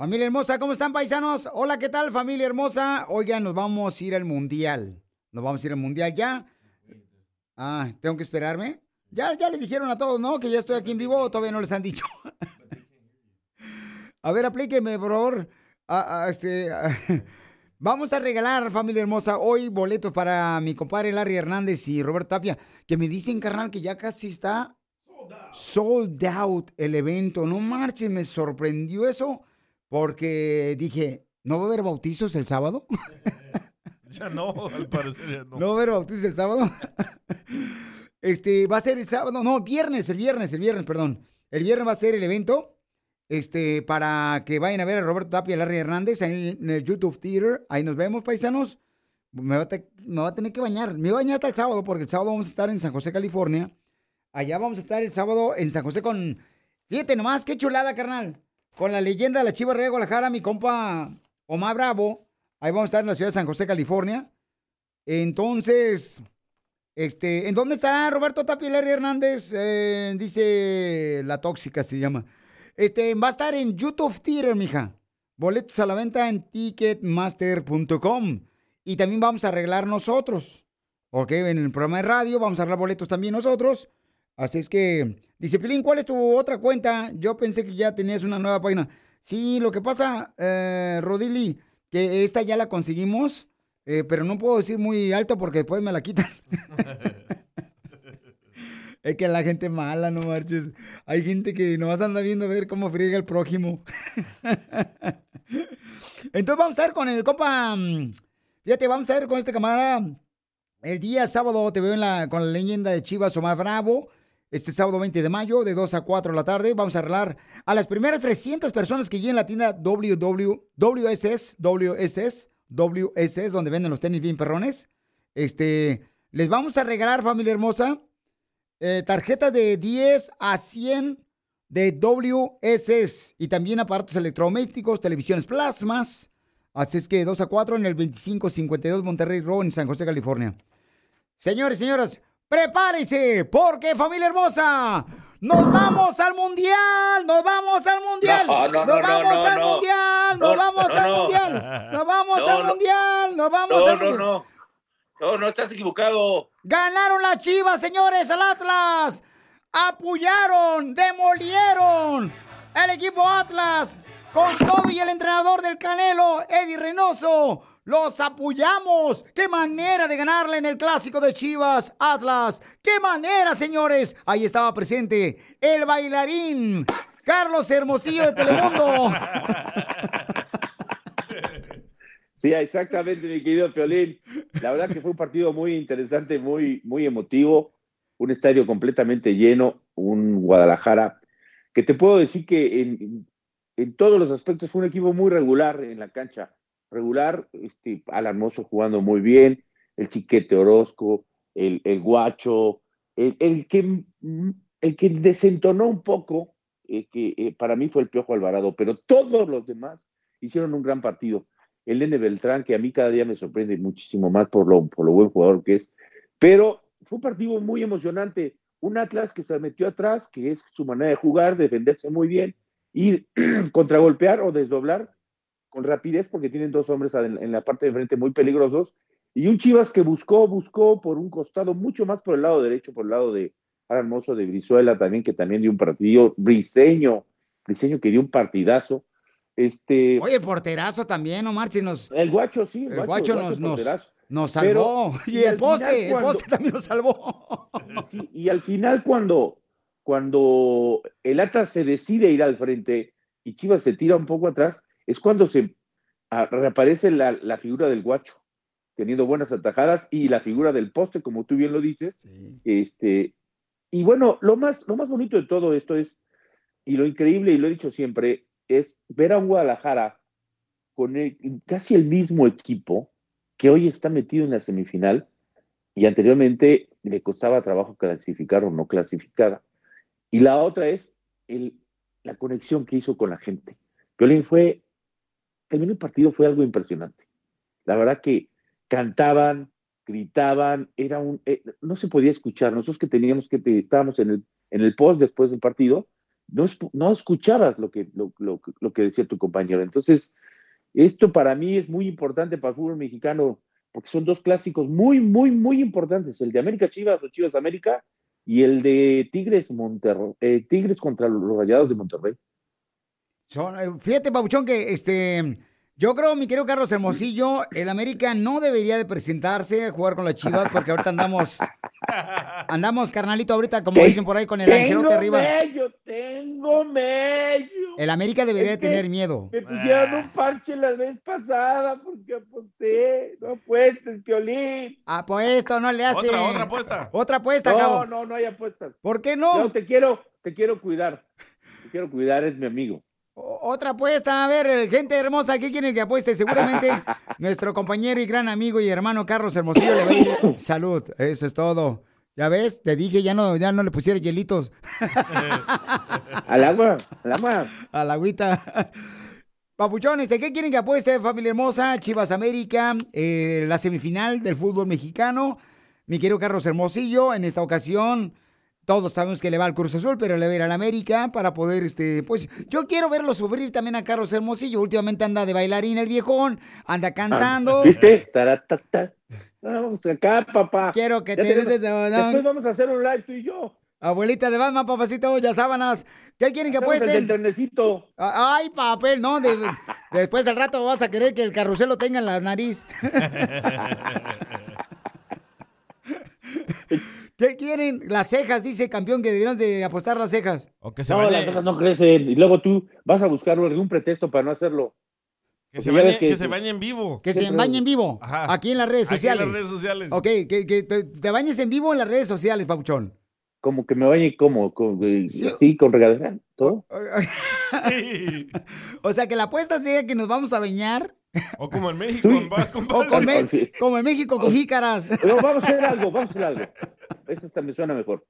Familia hermosa, ¿cómo están paisanos? Hola, ¿qué tal familia hermosa? Oigan, nos vamos a ir al mundial. Nos vamos a ir al mundial ya. Ah, ¿tengo que esperarme? Ya, ya les dijeron a todos, ¿no? Que ya estoy aquí en vivo, o todavía no les han dicho. a ver, aplíqueme, por favor. Ah, ah, este, ah, Vamos a regalar, familia hermosa, hoy boletos para mi compadre Larry Hernández y Roberto Tapia, que me dicen, carnal, que ya casi está sold out el evento. No marches, me sorprendió eso, porque dije, ¿no va a haber bautizos el sábado? Ya no, al parecer ya no. ¿No va a haber bautizos el sábado? Este, va a ser el sábado, no, viernes, el viernes, el viernes, perdón. El viernes va a ser el evento, este, para que vayan a ver a Roberto Tapia y a Larry Hernández ahí en el YouTube Theater. Ahí nos vemos, paisanos. Me va, a te- me va a tener que bañar. Me voy a bañar hasta el sábado, porque el sábado vamos a estar en San José, California. Allá vamos a estar el sábado en San José con... Fíjate nomás, qué chulada, carnal. Con la leyenda de la Chiva Rey de Guadalajara, mi compa Omar Bravo. Ahí vamos a estar en la ciudad de San José, California. Entonces, este, ¿en dónde estará Roberto Larry Hernández? Eh, dice La Tóxica se llama. Este, va a estar en YouTube Theater, mija. Boletos a la venta en ticketmaster.com. Y también vamos a arreglar nosotros. Ok, en el programa de radio vamos a arreglar boletos también nosotros. Así es que, dice Pilín, ¿cuál es tu otra cuenta? Yo pensé que ya tenías una nueva página. Sí, lo que pasa, eh, Rodili, que esta ya la conseguimos, eh, pero no puedo decir muy alto porque después me la quitan. es que la gente mala, no marches. Hay gente que nomás anda viendo a ver cómo friega el prójimo. Entonces vamos a ver con el compa. mm, Fíjate, vamos a ver con este camarada. El día sábado te veo en la, con la leyenda de Chivas Omar Bravo. Este sábado 20 de mayo, de 2 a 4 de la tarde, vamos a arreglar a las primeras 300 personas que lleguen a la tienda WW, WSS, WSS, WSS, donde venden los tenis bien perrones. Este, les vamos a regalar, familia hermosa, eh, tarjetas de 10 a 100 de WSS y también aparatos electrodomésticos, televisiones plasmas. Así es que 2 a 4 en el 2552 Monterrey Road en San José, California. Señores, señoras, prepárense, porque familia hermosa, nos vamos al mundial, nos vamos al mundial, No, no, nos no, no, vamos al mundial, No, nos vamos al mundial, nos vamos al mundial, nos vamos al no, mundial. no. No, no, estás equivocado. Ganaron las chivas, señores, al Atlas. Apoyaron, demolieron el equipo Atlas con todo y el entrenador del Canelo, Eddie Reynoso. Los apoyamos. Qué manera de ganarle en el clásico de Chivas Atlas. Qué manera, señores. Ahí estaba presente el bailarín Carlos Hermosillo de Telemundo. Sí, exactamente, mi querido Piolín. La verdad que fue un partido muy interesante, muy, muy emotivo, un estadio completamente lleno, un Guadalajara, que te puedo decir que en, en todos los aspectos fue un equipo muy regular en la cancha. Regular, este, Alan jugando muy bien, el Chiquete Orozco, el, el Guacho, el, el que, el que desentonó un poco, eh, que eh, para mí fue el Piojo Alvarado, pero todos los demás hicieron un gran partido el Nene Beltrán, que a mí cada día me sorprende muchísimo más por lo, por lo buen jugador que es. Pero fue un partido muy emocionante. Un Atlas que se metió atrás, que es su manera de jugar, defenderse muy bien y contragolpear o desdoblar con rapidez, porque tienen dos hombres en, en la parte de frente muy peligrosos. Y un Chivas que buscó, buscó por un costado, mucho más por el lado derecho, por el lado de Alan Mozo de Brizuela también, que también dio un partido. Briseño, Briseño que dio un partidazo Este, Oye, el porterazo también, no marches, nos, el guacho, sí. el guacho nos, nos, nos Pero, salvó. y y el poste, el poste también nos salvó. Sí, y al final cuando, cuando el Atlas se decide ir al frente y Chivas se tira un poco atrás, es cuando se ah, reaparece la, la figura del guacho, teniendo buenas atajadas, y la figura del poste, como tú bien lo dices. Sí. Este, y bueno, lo más, lo más bonito de todo esto es, y lo increíble, y lo he dicho siempre, es ver a un Guadalajara con el- casi el mismo equipo que hoy está metido en la semifinal y anteriormente le costaba trabajo clasificar o no clasificada. Y la otra es el- la conexión que hizo con la gente. Violín fue, terminó el partido, fue algo impresionante. La verdad que cantaban, gritaban, era un, eh, no se podía escuchar. Nosotros que teníamos que, estábamos en el, en el post después del partido, no, no escuchabas lo que, lo- lo que decía tu compañero. Entonces, esto para mí es muy importante para el fútbol mexicano, porque son dos clásicos muy, muy, muy importantes, el de América Chivas o Chivas América y el de Tigres Monterrey, eh, Tigres contra los Rayados de Monterrey. Son- eh, fíjate, Pabuchón, que este. Yo creo, mi querido Carlos Hermosillo, el América no debería de presentarse a jugar con las Chivas porque ahorita andamos, andamos, carnalito, ahorita, como dicen por ahí, con el angelote tengo arriba. mello, tengo mello. El América debería de Es que- tener miedo. Me pusieron un parche la vez pasada porque aposté. No apuestes, Piolín. Apuesto, no le hace. Otra, otra apuesta. Otra apuesta, No, cabo. no, no hay apuestas. ¿Por qué No, no? te quiero, te quiero cuidar. Te quiero cuidar, es mi amigo. Otra apuesta, a ver, eh, gente hermosa, ¿qué quieren que apueste? Seguramente nuestro compañero y gran amigo y hermano Carlos Hermosillo le va a ir salud. Eso es todo. Ya ves, te dije, ya no, ya no le pusiera hielitos Al agua, al agua. a la agüita. Papuchones, ¿de qué quieren que apueste, familia hermosa? Chivas América, eh, la semifinal del fútbol mexicano. Mi querido Carlos Hermosillo, en esta ocasión, todos sabemos que le va al Cruz Azul, pero le va a ir al América para poder, este, pues, yo quiero verlo sufrir también a Carlos Hermosillo. Últimamente anda de bailarín el viejón, anda cantando. Ah, ¿Viste? Taratata. Vamos acá, papá. Quiero que Ya te des de Después vamos a hacer un live tú y yo. Abuelita de Batman, papacito, ya sábanas. ¿Qué quieren que el apuesten? del trenecito. Ay, papel, no. de- después al rato vas a querer que el carrusel lo tenga en la nariz. ¿Qué quieren? Las cejas, dice campeón, que deberíamos de apostar las cejas. O que se No, bañe, las cejas no crecen. Y luego tú vas a buscar algún pretexto para no hacerlo. que se bañe, ves que- que se bañe en vivo. Que se bañe en vivo. Ajá. Aquí en las redes Aquí en sociales. las redes sociales. Ok, que, que te, te bañes en vivo en las redes sociales, Papuchón. Como que me bañe como, con, eh, Sí. así, con regadera, todo. O sea, que la apuesta sea que nos vamos a bañar O como en México, con Me- Sí. como en México con jícaras. Pero vamos a hacer algo, vamos a hacer algo. Esta me suena mejor.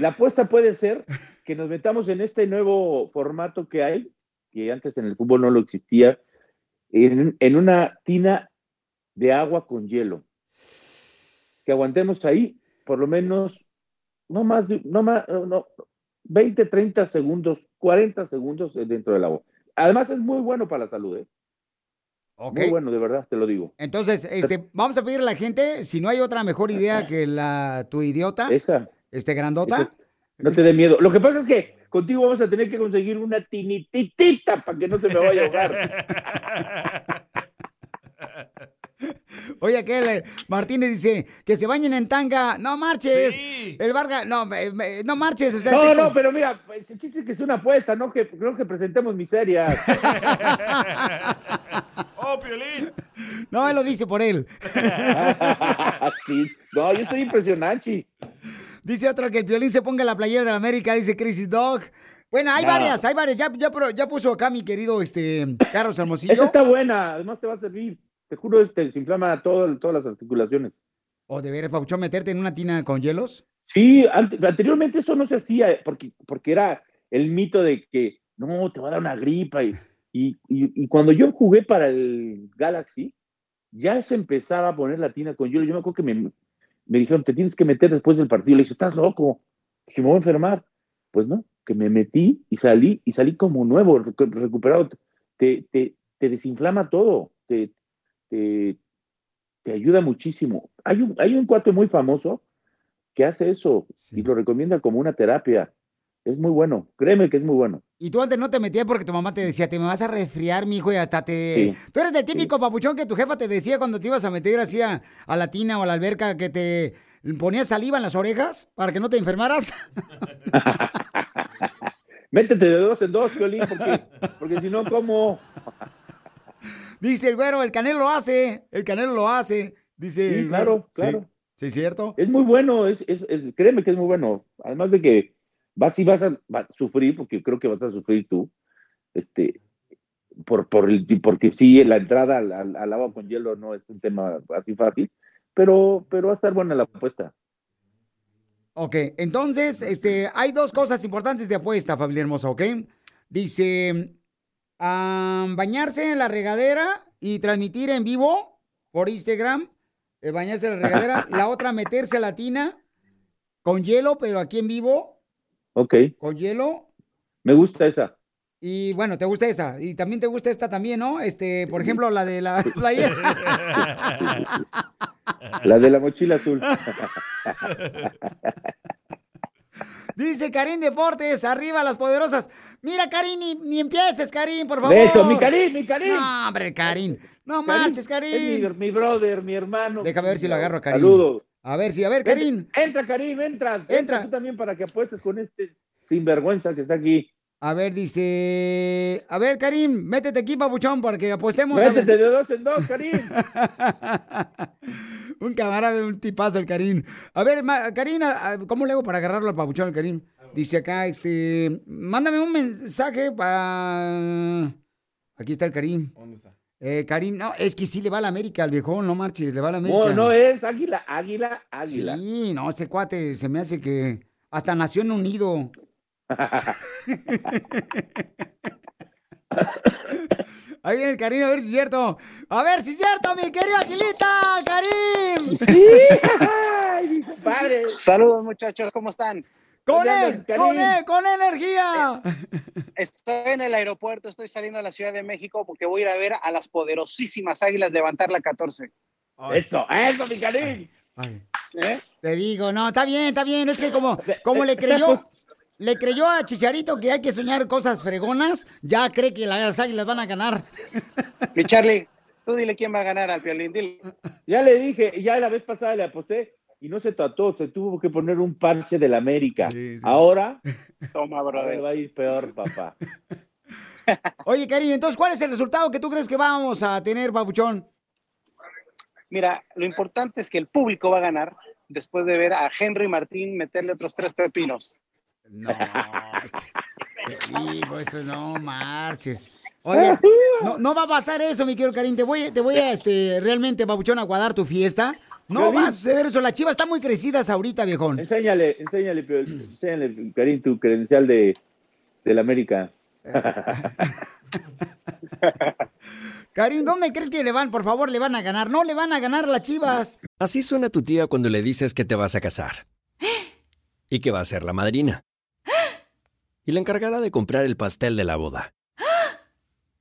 La apuesta puede ser que nos metamos en este nuevo formato que hay, que antes en el fútbol no lo existía, en, en una tina de agua con hielo. Que aguantemos ahí por lo menos, no más, de- no más, no, 20, 30 segundos, 40 segundos dentro del agua. Además es muy bueno para la salud, ¿eh? Ok. Muy bueno, de verdad, te lo digo. Entonces, este, vamos a pedirle a la gente, si no hay otra mejor idea que la tu idiota, Esa. este grandota. Esa- No te dé miedo. Lo que pasa es que contigo vamos a tener que conseguir una tinititita para que no se me vaya a ahogar. Oye, aquel Martínez dice que se bañen en tanga. No marches. Sí. El Vargas, no, me- me- no marches. O sea, No, este- no, pero mira, el chiste es que es una apuesta, no que, no que presentemos miserias. ¡Oh, Piolín! no, él lo dice por él. Sí. No, yo estoy impresionante. Dice otro que el violín se ponga la playera de la América, dice Crazy Dog. Bueno, hay No. varias, hay varias. Ya, ya, pro- ya puso acá mi querido este, Carlos Esa Hermosillo. está buena, además te va a servir. Te juro, te desinflama todo, todas las articulaciones. O de ver, Pauchón, meterte en una tina con hielos. Sí, ante- anteriormente eso no se hacía eh, porque, porque era el mito de que no, te va a dar una gripa. Y, y, y- y cuando yo jugué para el Galaxy, ya se empezaba a poner la tina con hielo. Yo me acuerdo que me, me dijeron, te tienes que meter después del partido. Le dije, estás loco. Dije, me voy a enfermar. Pues no, que me metí y salí, y salí como nuevo, recu- recuperado. Te, te, te desinflama todo, te, te, te ayuda muchísimo. Hay un, hay un cuate muy famoso que hace eso Sí. y lo recomienda como una terapia. Es muy bueno, créeme que es muy bueno. Y tú antes no te metías porque tu mamá te decía, te me vas a resfriar, mijo, y hasta te... Sí. Tú eres del típico papuchón que tu jefa te decía cuando te ibas a meter así a, a la tina o a la alberca que te ponías saliva en las orejas para que no te enfermaras. Métete de dos en dos, Piolín, porque, porque si no, ¿cómo? Dice el güero, el canelo lo hace, el canelo lo hace. Dice Sí, claro. Sí, claro. Sí, es cierto. Es muy bueno, es, es, es- créeme que es muy bueno. Además de que vas y vas a, sufrir, porque creo que vas a sufrir tú, este, por, por el, porque sí, la entrada al, al- al agua con hielo no es un tema así fácil, pero, pero va a estar buena la apuesta. Ok, entonces, este, hay dos cosas importantes de apuesta, familia hermosa, ¿ok? Dice, bañarse en la regadera y transmitir en vivo por Instagram, eh, bañarse en la regadera. la otra, meterse a la tina con hielo, pero aquí en vivo, Ok, con hielo. me gusta esa. Y bueno, ¿te gusta esa? Y también te gusta esta también, ¿no? Este, por ejemplo, la de la playera. La de la mochila azul. Dice Karim Deportes, arriba las poderosas. Mira, Karim, ni, ni empieces, Karim, por favor. Eso, mi Karim, mi Karim. No, hombre, Karim. No marches, Es Karim. mi, mi brother, mi hermano. Déjame ver si lo agarro a Karim. Saludos. A ver, sí, a ver, Karim. Entra, Karim, entra. Entra. Tú también para que apuestes con este sinvergüenza que está aquí. A ver, dice. A ver, Karim, métete aquí, papuchón, para que apostemos. a. Métete de dos en dos, Karim. un camarada, un tipazo el Karim. A ver, ma- Karim, a- a- ¿cómo le hago para agarrarlo al papuchón al Karim? Dice acá, este. Mándame un mensaje para. Aquí está el Karim. ¿Dónde está? Eh, Karim, no, es que sí le va a la América al viejón, no marches, le va a la América. No, no es águila, águila, águila. Sí, no, ese cuate se me hace que hasta nació en un nido. Ahí viene el Karim, a ver si es cierto. A ver si es cierto, mi querido Aguilita, Karim. Ay, mi compadre. Saludos muchachos, ¿cómo están? Con ¿Dónde él, con él, con energía. Estoy en el aeropuerto, estoy saliendo a la Ciudad de México porque voy a ir a ver a las poderosísimas águilas levantar la 14. Eso, eso, mi Karim. Ay, ¿eh? te digo, no, está bien, está bien. Es que como, como le creyó, le creyó a Chicharito que hay que soñar cosas fregonas, ya cree que las águilas van a ganar. Mi Charlie, tú dile quién va a ganar al violín, dile. Ya le dije, ya la vez pasada le aposté y no se trató, se tuvo que poner un parche del América. Sí, sí. Ahora Toma, brother. va a ir peor, papá. Oye, Karim, entonces, ¿cuál es el resultado que tú crees que vamos a tener, Pabuchón? Mira, lo importante es que el público va a ganar después de ver a Henry Martín meterle otros tres pepinos. No, este, te digo, esto no marches. Oye, no, no va a pasar eso, mi querido Karim. Te voy, te voy a, este, realmente, Pabuchón, a guardar tu fiesta. No va a suceder eso. Las chivas están muy crecidas ahorita, viejón. Enséñale, enséñale, enséñale, Karim, tu credencial de del América. Karim, ¿dónde crees que le van? Por favor, le van a ganar. No le van a ganar las chivas. Así suena tu tía cuando le dices que te vas a casar. Y que va a ser la madrina. Y la encargada de comprar el pastel de la boda.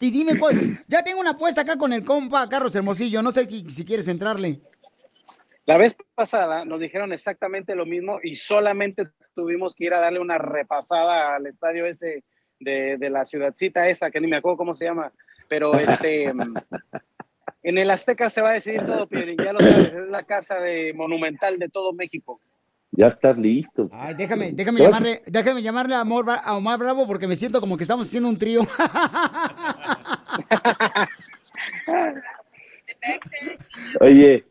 Y dime cuál. Ya tengo una apuesta acá con el compa Carlos Hermosillo. No sé si quieres entrarle. La vez pasada nos dijeron exactamente lo mismo y solamente tuvimos que ir a darle una repasada al estadio ese de, de la ciudadcita esa, que ni me acuerdo cómo se llama, pero este, en el Azteca se va a decidir todo, Piolín, ya lo sabes, es la casa de monumental de todo México. Ya estás listo. Ay, déjame, déjame ¿Qué llamarle, déjame llamarle a, a Omar Bravo porque me siento como que estamos haciendo un trío. Oye,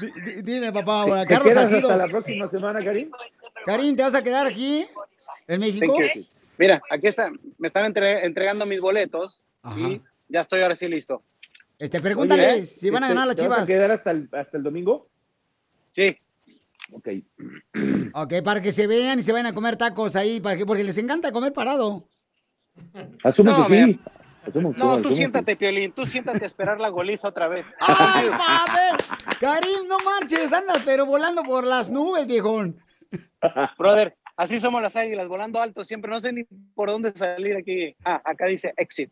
di- Dime, papá, ahora, ¿te Carlos quedas Salcido. hasta la próxima semana, Karim? Karim, ¿te vas a quedar aquí en México? Mira, aquí está, me están entre- entregando mis boletos y ya estoy ahora sí listo. Este, pregúntale Oye, si van a este, ganar las ¿te vas chivas. a quedar hasta el, hasta el domingo? Sí. Ok. Ok, para que se vean y se vayan a comer tacos ahí, para que, porque les encanta comer parado. Asumo No, que sí. Asumo No, tú que- siéntate, Piolín, tú siéntate a esperar la goliza otra vez. ¡Ay, Pavel! Karim, no marches, andas pero volando por las nubes, viejón. Brother, así somos las águilas, volando alto siempre. No sé ni por dónde salir aquí. Ah, acá dice exit.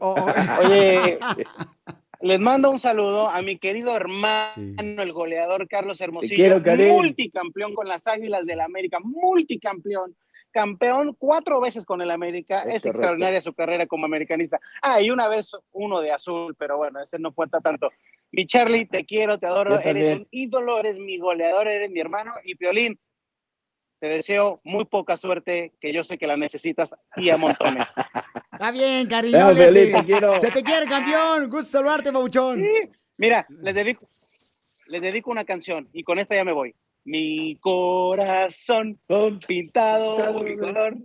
Oye, les mando un saludo a mi querido hermano, el goleador Carlos Hermosillo, quiero, multicampeón con las Águilas del América, multicampeón, campeón cuatro veces con el América. Es Es, extraordinaria su carrera como americanista. Ah, y una vez uno de azul, pero bueno, ese no cuenta tanto. Mi Charlie, te quiero, te adoro, eres un ídolo, eres mi goleador, eres mi hermano. Y Piolín, te deseo muy poca suerte, que yo sé que la necesitas y a montones. Está bien, te quiero. Se te quiere, campeón. Gusto saludarte, babuchón. Mira, les dedico, les dedico una canción y con esta ya me voy. Mi corazón pintado de color.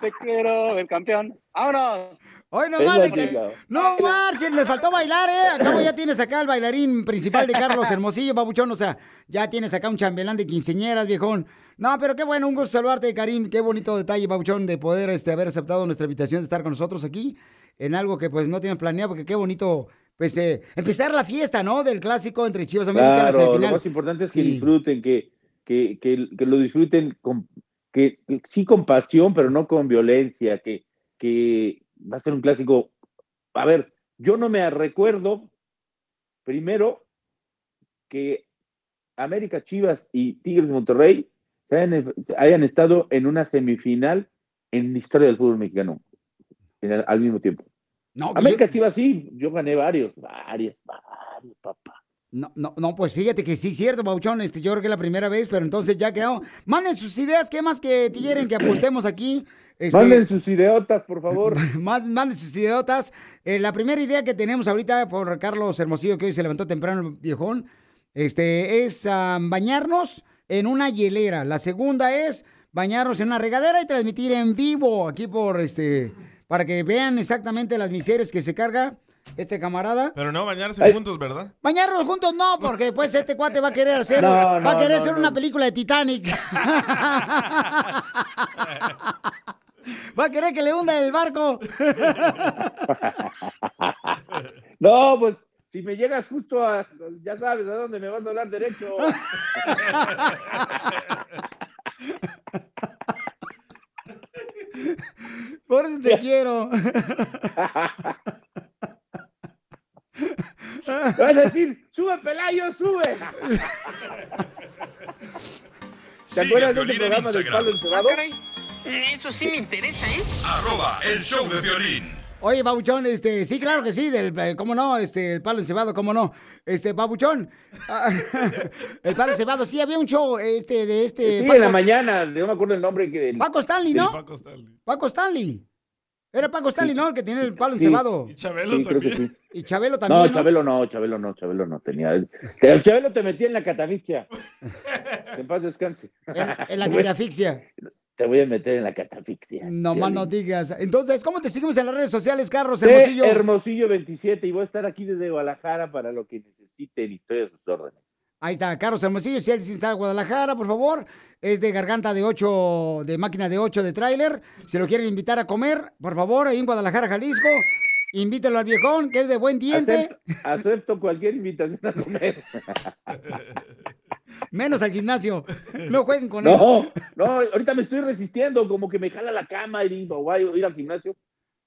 Te quiero ver campeón. ¡Vámonos! Hoy no Es más la de que-. No marchen, les faltó bailar, ¿eh? Acabo ya tienes acá el bailarín principal de Carlos Hermosillo, babuchón. O sea, ya tienes acá un chambelán de quinceñeras, viejón. No, pero qué bueno, un gusto saludarte, Karim. Qué bonito detalle, babuchón, de poder este, haber aceptado nuestra invitación de estar con nosotros aquí en algo que pues no tienes planeado, porque qué bonito, pues, eh, empezar la fiesta, ¿no? Del clásico entre Chivas América en la Claro, lo semifinal. más importante es que Sí. disfruten, que, que, que, que lo disfruten con, que, que sí con pasión, pero no con violencia, que, que va a ser un clásico. A ver, yo no me recuerdo, primero, que América Chivas y Tigres de Monterrey se hayan, se hayan estado en una semifinal en la historia del fútbol mexicano el- al mismo tiempo. No, América yo- Chivas sí, yo gané varios, varios, varios, papá. No, no, no, pues fíjate que sí, cierto, Bauchón. Este, yo creo que es la primera vez, pero entonces ya quedó. Manden sus ideas, ¿qué más que quieren que apostemos aquí? Este, Manden sus ideotas, por favor. Más, manden sus idiotas. Eh, la primera idea que tenemos ahorita por Carlos Hermosillo, que hoy se levantó temprano viejón, este, es bañarnos en una hielera. La segunda es bañarnos en una regadera y transmitir en vivo aquí por este, para que vean exactamente las miserias que se carga este camarada. Pero no bañarse juntos, ¿verdad? Bañarnos juntos no, porque después este cuate va a querer hacer, No, va a querer no, hacer no. una película de Titanic. va a querer que le hunda el barco. No, pues si me llegas justo a, ya sabes a dónde me vas a hablar derecho. Por eso te quiero. Vas a decir, sube Pelayo, sube. ¿Te Sigue acuerdas de ese programa del palo encerrado? Eso sí me interesa, ¿eh? Arroba el show de violín. Oye, Babuchón, este, sí, claro que sí, del, eh, cómo no, este, el palo encebado, cómo no. Este, Babuchón, ah, el palo encebado, sí, había un show, este, de este. Sí, Paco, en la mañana, no me acuerdo el nombre. Que, Paco Stanley, Sí, ¿no? Paco Stanley. Paco Stanley. Era Paco Stanley, ¿no? El que tenía el palo Sí. encebado. Y Chabelo Sí, también. sí. Y Chabelo también. No. Chabelo no, Chabelo no, Chabelo no tenía. El Chabelo te metía en la catafixia. En paz descanse. En, en la que te voy a meter en la catafixia. No más no digas. Entonces, ¿cómo te seguimos en las redes sociales, Carlos Sí, Hermosillo? Hermosillo 27 y voy a estar aquí desde Guadalajara para lo que necesiten y estoy a sus órdenes. Ahí está, Carlos Hermosillo, si él sí está en Guadalajara, por favor. Es de garganta de 8, de máquina de 8 de tráiler. Si lo quieren invitar a comer, por favor, ahí en Guadalajara, Jalisco. Invítalo al viejón, que es de buen diente, Acepto, acepto cualquier invitación a comer. menos al gimnasio. No jueguen con él. No, no, ahorita me estoy resistiendo, como que me jala la cama y digo, voy a ir al gimnasio.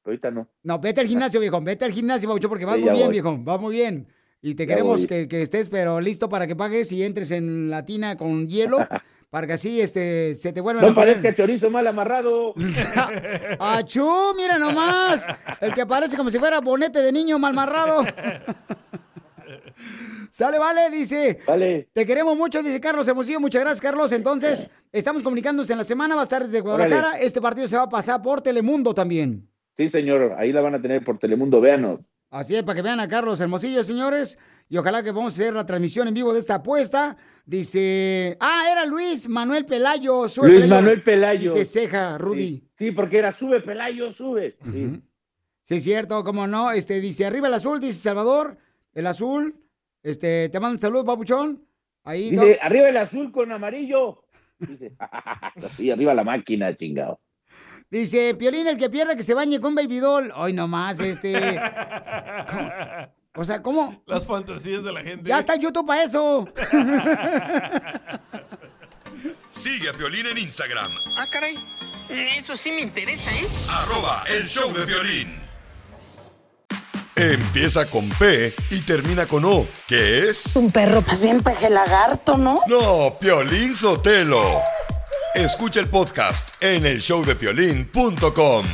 ahorita no. No, vete al gimnasio, viejo. Vete al gimnasio, Pabuchón, porque vas Sí, muy bien, voy. viejo. Vas muy bien. Y te Ya queremos que, que estés, pero listo para que pagues y entres en la tina con hielo, para que así este, se te vuelvan No a parezca chorizo mal amarrado. ¡Achú! Mira nomás. El que parece como si fuera bonete de niño malmarrado. Sale, vale, dice. Vale. Te queremos mucho, dice Carlos Hermosillo. Muchas gracias, Carlos. Entonces, estamos comunicándonos en la semana. Va a estar desde Guadalajara. Este partido se va a pasar por Telemundo también. Sí, señor, ahí la van a tener por Telemundo, véanos. Así es, para que vean a Carlos Hermosillo, señores. Y ojalá que vamos a hacer la transmisión en vivo de esta apuesta. Dice. Ah, era Luis Manuel Pelayo. sube Luis Manuel Pelayo. Dice ceja, Rudy. Sí, sí, porque era sube Pelayo, sube. Sí. Sí, es cierto, cómo no. Este dice arriba el azul, dice Salvador. El azul. Este, te mandan saludos, papuchón. Ahí Dice, arriba el azul con amarillo. Dice, sí, arriba la máquina, chingado. Dice, Piolín, el que pierde que se bañe con baby doll. Hoy nomás, este. ¿Cómo? O sea, ¿cómo? Las fantasías de la gente. Ya está YouTube para eso. Sigue a Piolín en Instagram, Ah, caray. Eso sí me interesa, ¿eh? arroba el show de violín. Empieza con P y termina con O, que es... Un perro, pues bien peje lagarto, ¿no? No, Piolín Sotelo. Escucha el podcast en el showdepiolín.com.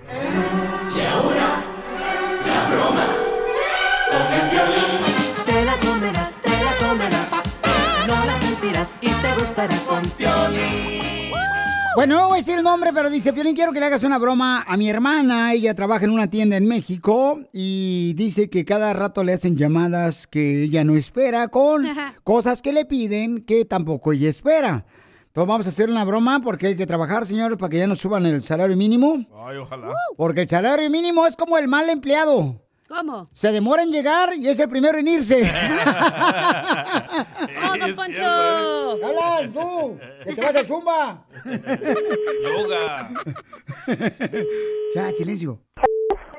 Y ahora, la broma con el violín. Te la comerás, te la comerás. No la sentirás y te gustará con violín. Bueno, no voy a decir el nombre, pero dice, Piolín, quiero que le hagas una broma a mi hermana. Ella trabaja en una tienda en México y dice que cada rato le hacen llamadas que ella no espera con cosas que le piden que tampoco ella espera. Entonces vamos a hacer una broma porque hay que trabajar, señores, para que ya nos suban el salario mínimo. Ay, ojalá. Porque el salario mínimo es como el mal empleado. ¿Cómo? Se demora en llegar y es el primero en irse. ¡Oh, don Poncho! ¡Hablas tú! ¡Que te vas al zumba! Yoga. Ya, silencio.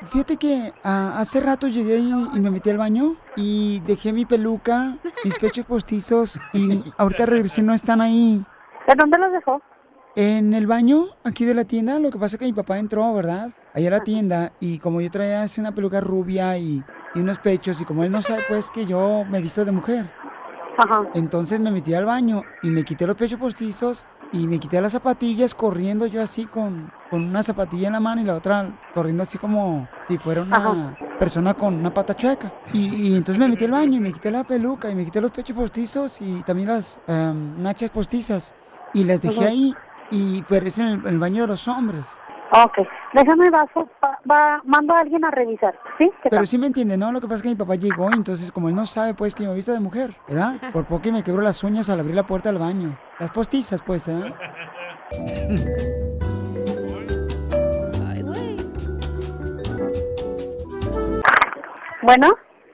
Fíjate que ah, hace rato llegué y, y me metí al baño y dejé mi peluca, mis pechos postizos y ahorita regresé, no están ahí. ¿De dónde los dejó? En el baño, aquí de la tienda, lo que pasa es que mi papá entró, ¿verdad? Allá a la tienda y como yo traía así una peluca rubia y, y unos pechos y como él no sabe pues que yo me he visto de mujer. Entonces me metí al baño y me quité los pechos postizos y me quité las zapatillas corriendo yo así con, con una zapatilla en la mano y la otra corriendo así como si fuera una persona con una pata chueca. Y, y entonces me metí al baño y me quité la peluca y me quité los pechos postizos y también las em, nachas postizas y las dejé Ujú. ahí y pero es en el, en el baño de los hombres. Ok, déjame vaso, va, va- mando a alguien a revisar, ¿sí? ¿Qué Pero sí me entiende, ¿no? Lo que pasa es que mi papá llegó y entonces como él no sabe pues que me he visto de mujer, ¿verdad? Por poco que me quebró las uñas al abrir la puerta del baño. Las postizas pues, ¿eh? Bueno.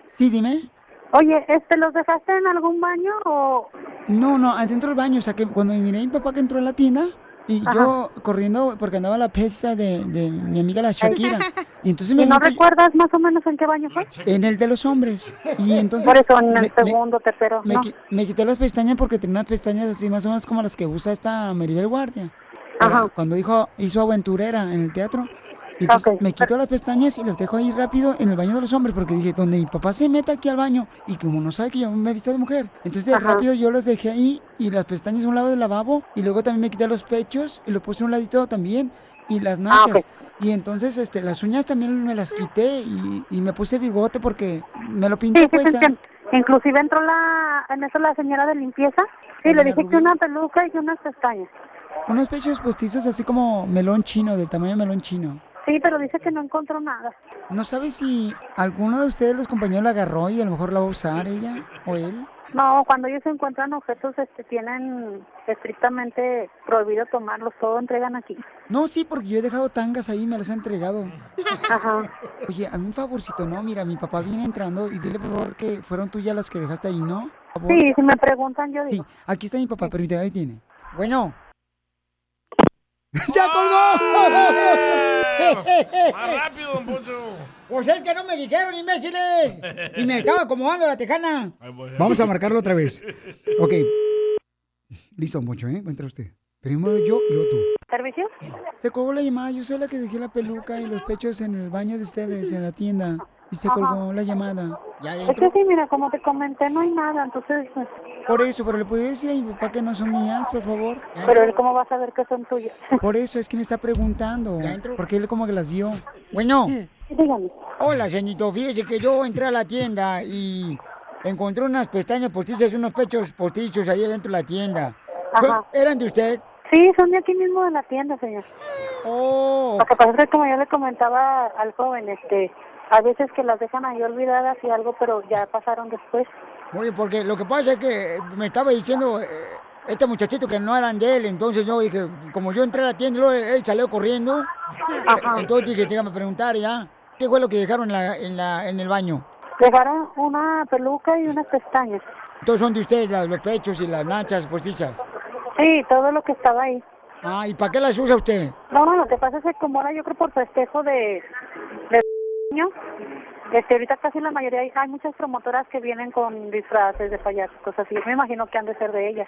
Sí, dime. Oye, este, ¿los dejaste en algún baño o...? No, no, adentro del baño, o sea que cuando miré a mi papá que entró en la tienda y yo corriendo porque andaba la pesa de, de mi amiga la Shakira. Y entonces ¿Y me no metí recuerdas más o menos en qué baño fue? en el de los hombres. Y entonces Por eso, en el me- me- segundo, tercero, Me, no. qui- me quité las pestañas porque tenía unas pestañas así más o menos como las que usa esta Maribel Guardia. Ajá. Cuando dijo, hizo aventurera en el teatro. Y entonces me quito las pestañas y las dejo ahí rápido en el baño de los hombres porque dije, donde mi papá se meta aquí al baño y como no sabe que yo me he visto de mujer. Entonces Ajá. rápido yo los dejé ahí y las pestañas a un lado del lavabo y luego también me quité los pechos y lo puse a un ladito también y las nachas. Y entonces este, las uñas también me las quité y, y me puse bigote porque me lo pinté Sí, pues. sí, ah. Inclusive entró la, en eso la señora de limpieza. Sí, le dije que una peluca y unas pestañas. Unos pechos postizos así como melón chino, del tamaño de melón chino. Sí, pero dice que no encontró nada. ¿No sabe si alguno de ustedes, los compañeros, la agarró y a lo mejor la va a usar ella o él? No, cuando ellos encuentran objetos, este, tienen estrictamente prohibido tomarlos. Todo entregan aquí. No, sí, porque yo he dejado tangas ahí y me las ha entregado. Ajá. Oye, a mí un favorcito, ¿no? Mira, mi papá viene entrando y dile por favor que fueron tuyas las que dejaste ahí, ¿no? Sí, si me preguntan, yo Sí, digo. aquí está mi papá, permíteme, ahí tiene. Bueno. ¡Ya colgó! Más rápido, don Poncho. Pues es que no me dijeron, imbéciles. Y me estaba acomodando la tejana. Vamos a marcarlo otra vez. Ok. Listo, mucho, ¿eh? Va a entrar usted. Primero yo y luego tú. ¿Servicio? Se colgó la llamada, yo soy la que dejé la peluca y los pechos en el baño de ustedes, en la tienda. Y se Ajá. colgó la llamada. Ya Es que sí, mira, como te comenté, no hay nada, entonces... pues, Por eso, pero le podría decir a mi papá que no son mías, por favor. Pero él, ¿cómo va a saber que son tuyas? Por eso es que me está preguntando. Porque él como que las vio. Bueno. Dígame. Hola, señorito. Fíjese que yo entré a la tienda y encontré unas pestañas postizas, unos pechos postizos ahí dentro de la tienda. Ajá. ¿Eran de usted? Sí, son de aquí mismo de la tienda, señor. Oh. Lo que pasa es que como yo le comentaba al joven, este, a veces que las dejan ahí olvidadas y algo, pero ya pasaron después. Oye, porque lo que pasa es que me estaba diciendo eh, este muchachito que no eran de él, entonces yo dije, como yo entré a la tienda, luego él salió corriendo, Ajá. entonces dije, déjame preguntar ya, ¿qué fue lo que dejaron en, la, en, la, en el baño? Dejaron una peluca y unas pestañas. Entonces son de ustedes las- los pechos y las nachas postizas. Sí, todo lo que estaba ahí. Ah, ¿y para qué las usa usted? No, no, lo que pasa es que como ahora yo creo por festejo de, de niño, este, ahorita casi la mayoría hay, hay muchas promotoras que vienen con disfraces de payasos, cosas así. Me imagino que han de ser de ellas.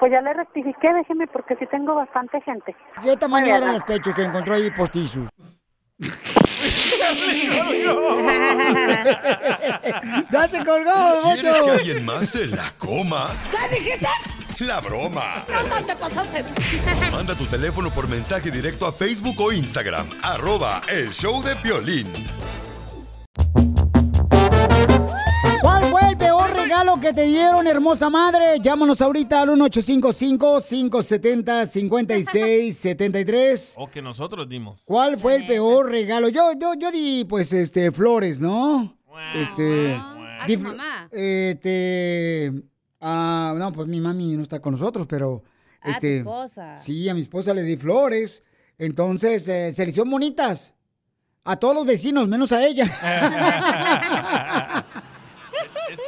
Pues ya le rectifiqué, déjeme, porque sí tengo bastante gente. ¿Qué tamaño eran los pechos que encontró ahí postizos? ¡Ya se colgó, ¿Quieres que alguien más se la coma? ¿Qué dijiste? La broma. No, no te pasaste. Manda tu teléfono por mensaje directo a Facebook o Instagram. Arroba el show de Piolín. Regalo que te dieron, hermosa madre? Llámanos ahorita al 1855-570-5673. O que nosotros dimos. ¿Cuál fue el peor regalo? Yo, yo, yo di, pues, este, flores, ¿no? Este. A di tu mamá. Este. ah, no, pues mi mami no está con nosotros, pero. A tu Este. esposa. Sí, a mi esposa le di flores. Entonces, eh, se le hicieron bonitas. A todos los vecinos, menos a ella.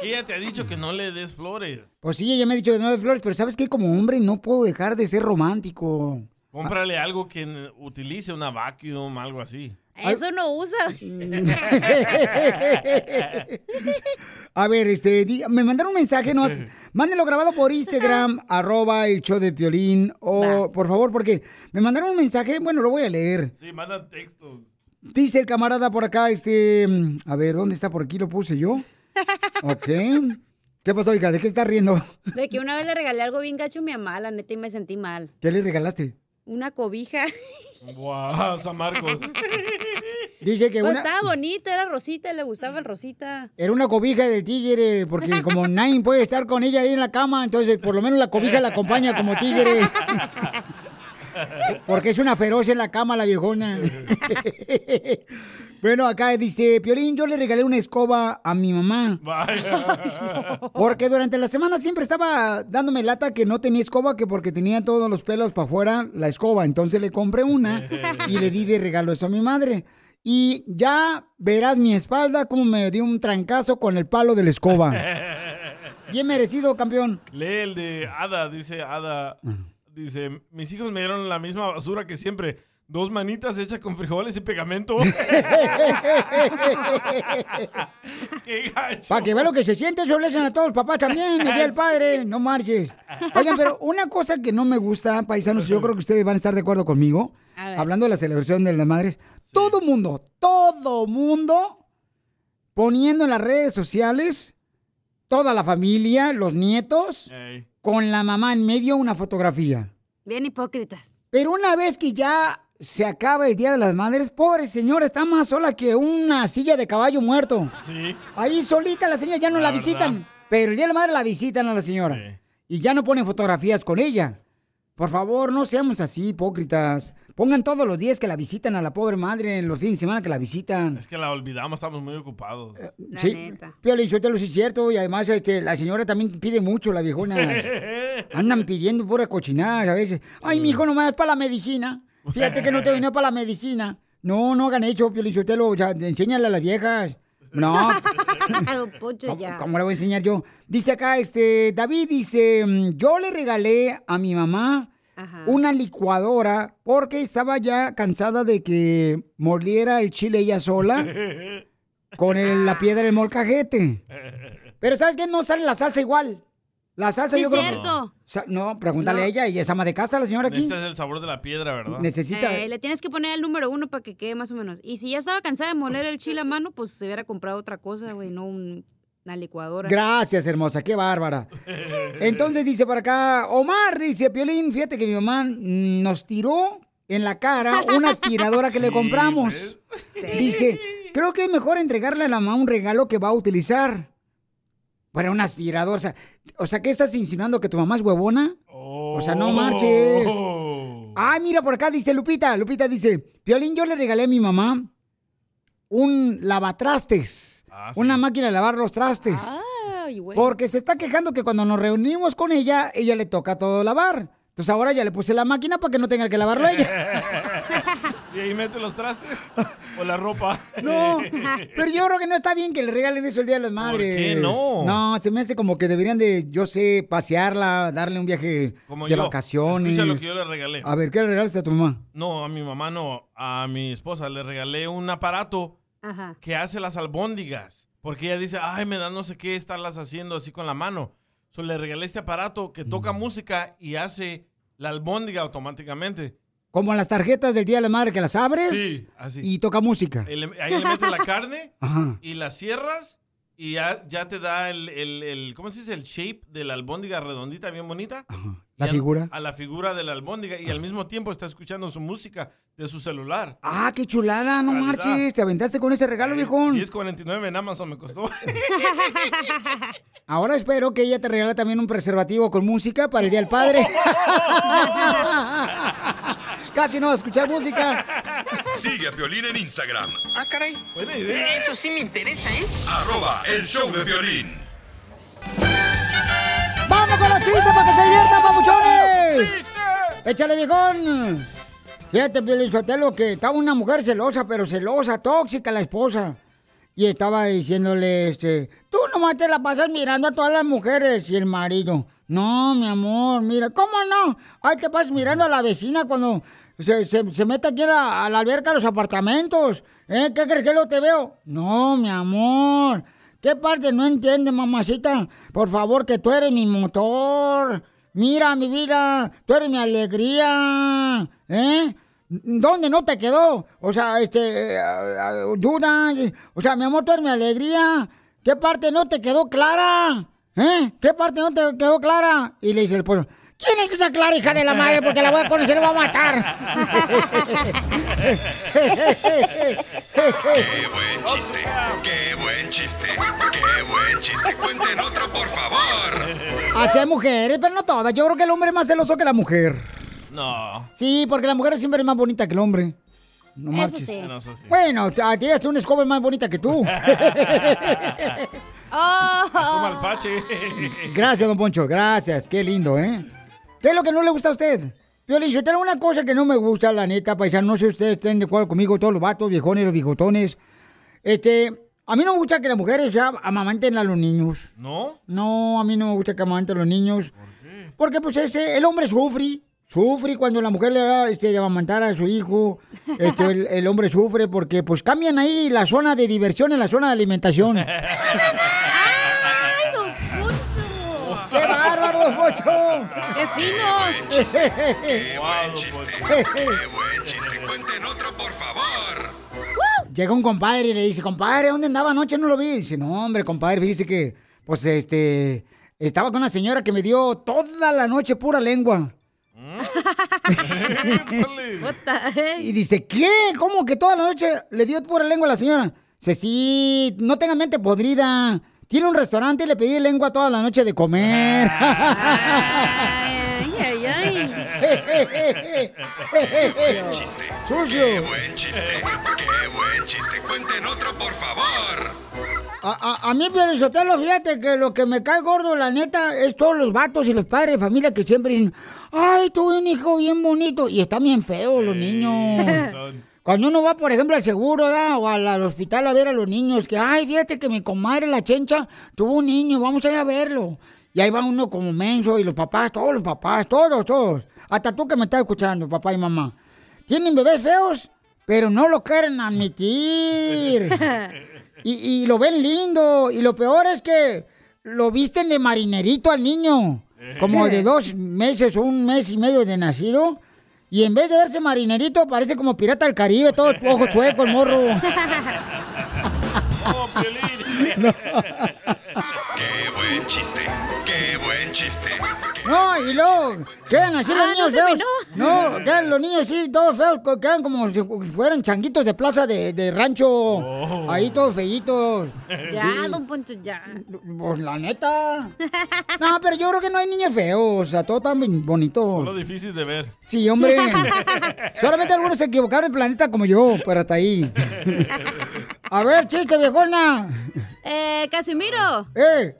Ella te ha dicho que no le des flores. Pues sí, ella me ha dicho que no de flores, pero ¿sabes qué? Como hombre no puedo dejar de ser romántico. Cómprale algo que utilice una vacuum, algo así. Eso no usa. A ver, este, diga- me mandaron un mensaje, no, mándenlo grabado por Instagram, arroba el show de Piolín, o por favor, porque me mandaron un mensaje, bueno, lo voy a leer. Sí, manda textos. Dice el camarada por acá, este, mm, a ver, ¿dónde está? Por aquí lo puse yo. Ok. ¿Qué pasó, hija? ¿De qué estás riendo? De que una vez le regalé algo bien gacho a mi mamá, la neta, y me sentí mal. ¿Qué le regalaste? Una cobija. Guau, San Marcos. Dice que Pues una, estaba bonita, era rosita, le gustaba el rosita. era una cobija del tigre, porque como nadie puede estar con ella ahí en la cama, entonces por lo menos la cobija la acompaña como tigre. Porque es una feroz en la cama la viejona. bueno, acá dice, Piolín, yo le regalé una escoba a mi mamá. Vaya. Porque durante la semana siempre estaba dándome lata que no tenía escoba, que porque tenía todos los pelos para afuera la escoba. Entonces le compré una y le di de regalo eso a mi madre. Y ya verás mi espalda como me dio un trancazo con el palo de la escoba. Bien merecido, campeón. Lee el de Ada, dice Ada. Dice, mis hijos me dieron la misma basura que siempre. Dos manitas hechas con frijoles y pegamento. ¡Qué gacho! Para que vean lo que se siente, eso le hacen a todos los papás también, el día del padre, no marches. Oigan, pero una cosa que no me gusta, paisanos, yo creo que ustedes van a estar de acuerdo conmigo, hablando de la celebración de las madres, todo mundo, todo mundo poniendo en las redes sociales, toda la familia, los nietos, Ey. con la mamá en medio una fotografía. Bien hipócritas. Pero una vez que ya se acaba el Día de las Madres, pobre señora, está más sola que una silla de caballo muerto. Sí. Ahí solita la señora ya no la, La visitan. Pero el día de la madre la visitan a la señora. Y ya no ponen fotografías con ella. Por favor, no seamos así, hipócritas. Pongan todos los días que la visitan a la pobre madre, en los fines de semana que la visitan. Es que la olvidamos, estamos muy ocupados. sí, Piolín, Sotelo, sí es cierto. Y además, este, la señora también pide mucho, la viejona. Andan pidiendo pura cochinada a veces. Ay, mi hijo, nomás para la medicina. Fíjate que no te vino para la medicina. No, no hagan hecho, Piolín, Sotelo. O sea, enséñale a las viejas. No, ya. ¿Cómo le voy a enseñar yo? Dice acá, este, David dice, mm, yo le regalé a mi mamá Ajá. una licuadora porque estaba ya cansada de que moliera el chile ella sola con el- la piedra del molcajete. Pero ¿sabes qué? No sale la salsa igual. La salsa Sí, yo creo que- cierto. No, pregúntale No. a ella, ella es ama de casa, la señora aquí. Este es el sabor de la piedra, ¿verdad? Necesita... Eh, le tienes que poner el número uno para que quede más o menos. Y si ya estaba cansada de moler el chile a mano, pues se hubiera comprado otra cosa, güey, no un- una licuadora. Gracias, hermosa, qué bárbara. Entonces dice por acá, Omar dice, Piolín, fíjate que mi mamá mm, nos tiró en la cara una aspiradora que le Sí, compramos. Dice, creo que es mejor entregarle a la mamá un regalo que va a utilizar. Para un aspirador, o sea, o sea, ¿qué estás insinuando? ¿Que tu mamá es huevona? O sea, no marches. Ay, mira, por acá dice Lupita. Lupita dice, Piolín, yo le regalé a mi mamá un lavatrastes. Una máquina de lavar los trastes. Ay, güey. Porque se está quejando que cuando nos reunimos con ella, ella le toca todo lavar. Entonces ahora ya le puse la máquina para que no tenga que lavarlo ella. Y ahí mete los trastes o la ropa. No, pero yo creo que no está bien que le regalen eso el Día de las Madres. qué no? No, se me hace como que deberían de, yo sé, pasearla, darle un viaje Como de yo. vacaciones. Escucha lo que yo le regalé. A ver, ¿qué le regalaste a tu mamá? No, a mi mamá no, a mi esposa le regalé un aparato Ajá. que hace las albóndigas. Porque ella dice, ay, me da no sé qué estarlas haciendo así con la mano. So, le regalé este aparato que toca música y hace la albóndiga automáticamente. Como las tarjetas del Día de la Madre que las abres Sí, así. y toca música. Ahí le metes la carne Ajá. y la cierras y ya, ya te da el, el- el- ¿cómo se dice? El shape de la albóndiga redondita, bien bonita. La al- figura. A la figura de la albóndiga y al mismo tiempo está escuchando su música de su celular. Ah, qué chulada, no marches. Te aventaste con ese regalo, viejón. 10.49 en Amazon me costó. Ahora espero que ella te regale también un preservativo con música para el Día del Padre. Casi no va a escuchar música. Sigue a Piolín en Instagram, Ah, caray. Buena idea. Eso sí me interesa, ¿eh? arroba el show de violín. ¡Vamos con los chistes para que se diviertan, papuchones! ¡Échale, viejón! Fíjate, Pielizotelo, que estaba una mujer celosa, pero celosa, tóxica la esposa. Y estaba diciéndole, este, nomás te la pasas mirando a todas las mujeres. Y el marido, no, mi amor, mira, ¿cómo no? Ay, te pasas mirando a la vecina cuando se, se- se mete aquí a la, alberca de los apartamentos. ¿Eh? ¿Qué crees que lo te veo? No, mi amor. ¿Qué parte no entiende, mamacita? Por favor, que tú eres mi motor. Mira, mi vida, tú eres mi alegría. ¿Eh? ¿Dónde no te quedó? O sea, este, eh, eh, dudas. O sea, mi amor, tú eres mi alegría. ¿Qué parte no te quedó clara? ¿Eh? ¿Qué parte no te quedó clara? Y le dice el esposo, ¿quién es esa clara hija de la madre? Porque la voy a conocer y la voy a matar. Qué buen chiste, qué buen chiste, qué buen chiste. Cuenten otro, por favor. Así hay mujeres, pero no todas. Yo creo que el hombre es más celoso que la mujer. No. Sí, porque la mujer siempre es más bonita que el hombre. No Eso marches. sí. No, eso sí. Bueno, a ti hasta una escoba es más bonita que tú. Pache. Gracias, don Poncho. Gracias. Qué lindo, ¿eh? ¿Qué es lo que no le gusta a usted? Yo le tengo una cosa que no me gusta, la neta, paisano. No sé si ustedes estén de acuerdo conmigo, todos los vatos, viejones, los bigotones. Este, a mí no me gusta que las mujeres ya amamanten a los niños. ¿No? No, a mí no me gusta que amamanten a los niños. Porque pues ese, el hombre sufre. Sufre cuando la mujer le da este, amamantar a su hijo. Este, el, el hombre sufre porque pues cambian ahí la zona de diversión en la zona de alimentación. ¡Ay, don Poncho! ¡Qué bárbaro, don Poncho! ¡Qué fino! Qué buen chiste, qué buen chiste. Cuenten otro, por favor. Llega un compadre y le dice, compadre, ¿dónde andaba anoche? No lo vi. dice, no, hombre, compadre, fíjese que, pues, este, estaba con una señora que me dio toda la noche pura lengua. y dice, ¿qué? ¿Cómo que toda la noche le dio pura lengua a la señora? Dice, sí, no tenga mente podrida. Tiene un restaurante y le pedí lengua toda la noche de comer. Buen chiste. Sucio. Qué buen chiste, qué buen chiste. Cuenten otro, por favor. A, a, a mí, pero Sotelo, fíjate que lo que me cae gordo, la neta, es todos los vatos y los padres de familia que siempre dicen, ay, tuve un hijo bien bonito. Y están bien feos los niños. Cuando uno va, por ejemplo, al seguro ¿da? o al, al hospital a ver a los niños, que, ay, fíjate que mi comadre, la chencha, tuvo un niño, vamos a ir a verlo. Y ahí va uno como menso y los papás, todos los papás, todos, todos. Hasta tú que me estás escuchando, papá y mamá. Tienen bebés feos, pero no lo quieren admitir. Y, y lo ven lindo. Y lo peor es que lo visten de marinerito al niño. Como de dos meses o un mes y medio de nacido. Y en vez de verse marinerito, parece como pirata del Caribe, todo ojo chueco, el morro. Qué buen chiste, chiste. No, y luego quedan así los Ah, ¿no niños feos. No, quedan los niños sí, todos feos, quedan como si fueran changuitos de plaza de, de rancho. Ahí todos feitos. Ya, Sí. don Poncho, ya. Pues la neta. No, pero yo creo que no hay niños feos, o sea, todos están bien Lo bonitos. difícil de ver. Sí, hombre. Solamente algunos se equivocaron de planeta como yo, pero hasta ahí. A ver, chiste, viejona. Eh, Casimiro. Eh.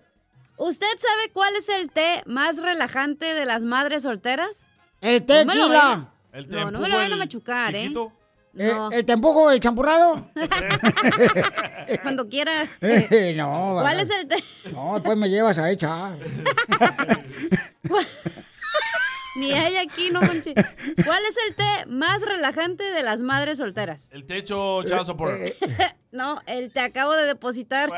¿Usted sabe cuál es el té más relajante de las madres solteras? El No tequila. vayan- No, no me lo van a machucar, ¿eh? Eh, No. ¿El te empujo, el champurrado? Cuando quiera. Eh, no, ¿Cuál es el té? No, después me llevas a echar. Ni hay aquí, no manches. ¿Cuál es el té más relajante de las madres solteras? El techo, chazo por. No, el te acabo de depositar.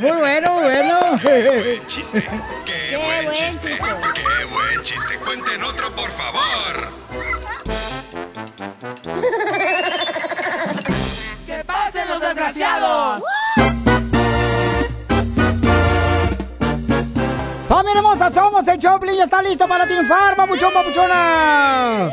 Muy bueno, muy bueno. Buen chiste, qué, Qué buen, buen chiste, chiste. qué buen chiste. Cuenten otro, por favor. ¡Que pasen los desgraciados! ¡Familia hermosa! Somos el Choplin y está listo para triunfar, papuchón, papuchona.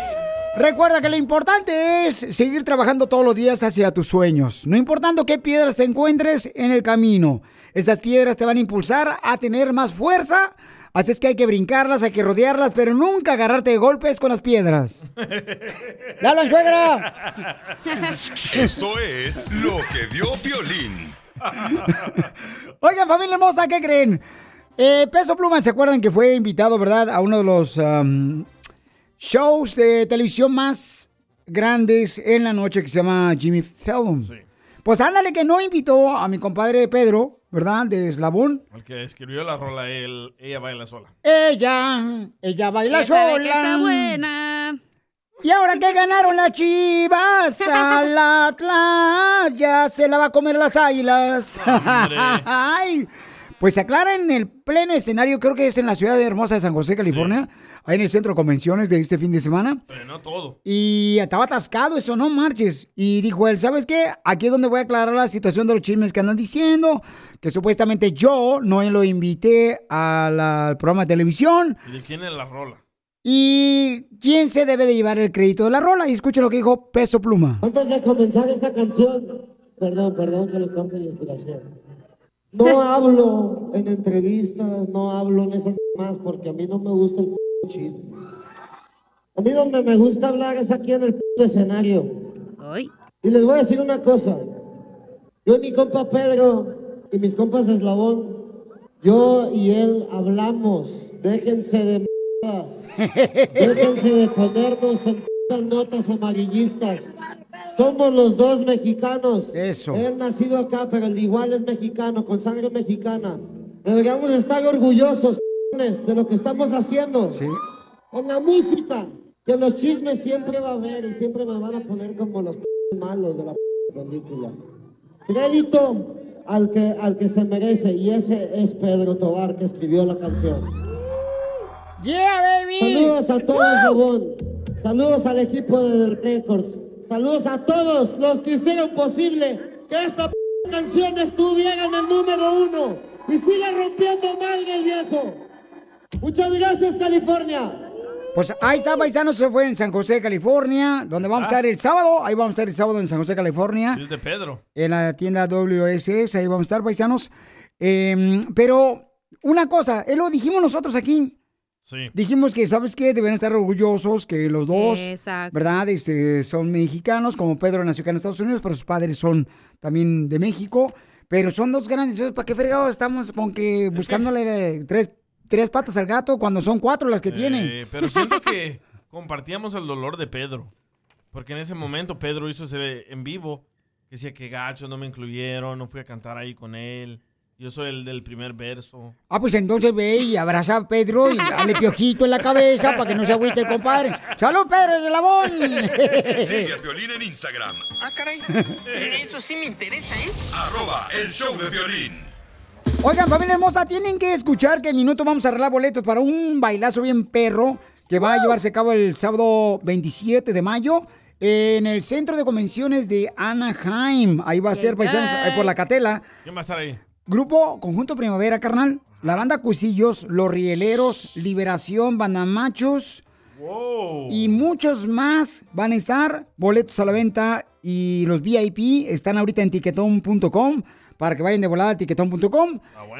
Recuerda que lo importante es seguir trabajando todos los días hacia tus sueños, no importando qué piedras te encuentres en el camino. Esas piedras te van a impulsar a tener más fuerza, así es que hay que brincarlas, hay que rodearlas, pero nunca agarrarte de golpes con las piedras. ¡Le hablan, suegra! Esto es lo que vio Piolín. Oigan, familia hermosa, ¿qué creen? Eh, Peso Pluma, ¿se acuerdan que fue invitado, verdad, a uno de los um, shows de televisión más grandes en la noche que se llama Jimmy Fallon? Pues ándale que no invitó a mi compadre Pedro, ¿verdad? De Eslabón. El que escribió la rola, él, ella baila sola. Ella, ella baila Ella sabe sola. que está buena. Y ahora que ganaron las chivas al Atlas, ya se la va a comer las águilas. Ay, pues se aclara en el pleno escenario, creo que es en la ciudad hermosa de San José, California, ahí en el centro de convenciones de este fin de semana. Frenó todo. Y estaba atascado eso, no marches. Y dijo él, ¿sabes qué? Aquí es donde voy a aclarar la situación de los chismes que andan diciendo, que supuestamente yo no lo invité a la- al programa de televisión. ¿Y de quién es la rola? ¿Y quién se debe de llevar el crédito de la rola? Y escuchen lo que dijo Peso Pluma. Antes de comenzar esta canción, perdón, perdón que le corte la inspiración. No hablo en entrevistas, no hablo en esas más porque a mí no me gusta el p chisme. A mí donde me gusta hablar es aquí en el escenario. Y les voy a decir una cosa. Yo y mi compa Pedro y mis compas de Eslabón, yo y él hablamos. Déjense de. Déjense de ponernos en notas amarillistas. Somos los dos mexicanos. Eso. Él nacido acá, pero el igual es mexicano, con sangre mexicana. Deberíamos estar orgullosos de lo que estamos haciendo. Sí. En la música, que los chismes siempre va a haber y siempre me van a poner como los p malos de la película. Crédito al que, al que se merece, y ese es Pedro Tobar que escribió la canción. Yeah, baby. Saludos a todos, Gabón. Saludos al equipo de The Records. Saludos a todos los que hicieron posible que esta p canción estuviera en el número uno y siga rompiendo madre, viejo. Muchas gracias, California. Pues ahí está, paisano, se fue en San José, California, donde vamos a estar el sábado. Ahí vamos a estar el sábado en San José, California. Es de Pedro. en la tienda WSS, ahí vamos a estar, paisanos. Eh, pero una cosa, eh, lo dijimos nosotros aquí. Sí. Dijimos que, ¿sabes qué? Deben estar orgullosos que los dos, Exacto. ¿verdad? Este, son mexicanos, como Pedro nació acá en Estados Unidos, pero sus padres son también de México. Pero son dos grandes. ¿para qué fregados estamos con que buscándole tres, tres patas al gato cuando son cuatro las que tienen? Eh, pero siento que compartíamos el dolor de Pedro. Porque en ese momento Pedro hizo ese en vivo. Que decía que gacho, no me incluyeron, no fui a cantar ahí con él. Yo soy el del primer verso. Ah, pues entonces ve y abraza a Pedro y dale piojito en la cabeza para que no se agüite el compadre. ¡Salud, Pedro, de Labón! Sigue a Piolín en Instagram. Ah, caray. Eso sí me interesa, ¿eh? Arroba el show de violín. Oigan, familia hermosa, tienen que escuchar que en minuto vamos a arreglar boletos para un bailazo bien perro que va a llevarse a cabo el sábado 27 de mayo en el Centro de Convenciones de Anaheim. Ahí va a ser, paisanos, ahí por la Catela. ¿Quién va a estar ahí? Grupo Conjunto Primavera, carnal. La banda Cusillos, Los Rieleros, Liberación, Bandamachos y muchos más van a estar. Boletos a la venta y los VIP están ahorita en tiquetón.com para que vayan de volada a tiquetón.com.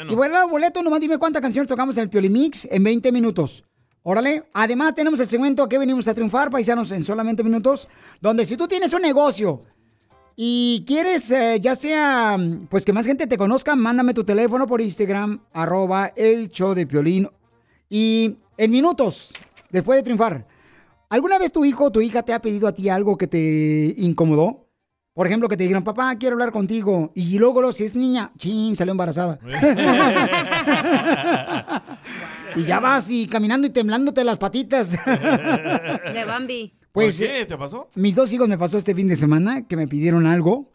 Y bueno, boleto, nomás dime cuántas canciones tocamos en el Piolimix en 20 minutos. Órale. Además, tenemos el segmento que venimos a triunfar, paisanos, en solamente minutos, donde si tú tienes un negocio y quieres, eh, ya sea, pues que más gente te conozca, mándame tu teléfono por Instagram, arroba el show de Piolín. Y en minutos, después de triunfar, ¿alguna vez tu hijo o tu hija te ha pedido a ti algo que te incomodó? Por ejemplo, que te dijeron, papá, quiero hablar contigo. Y luego, lo, si es niña, chin, salió embarazada. y ya vas y caminando y temblándote las patitas. De Bambi. Pues, ¿Por qué? ¿Te pasó? Mis dos hijos me pasó este fin de semana que me pidieron algo.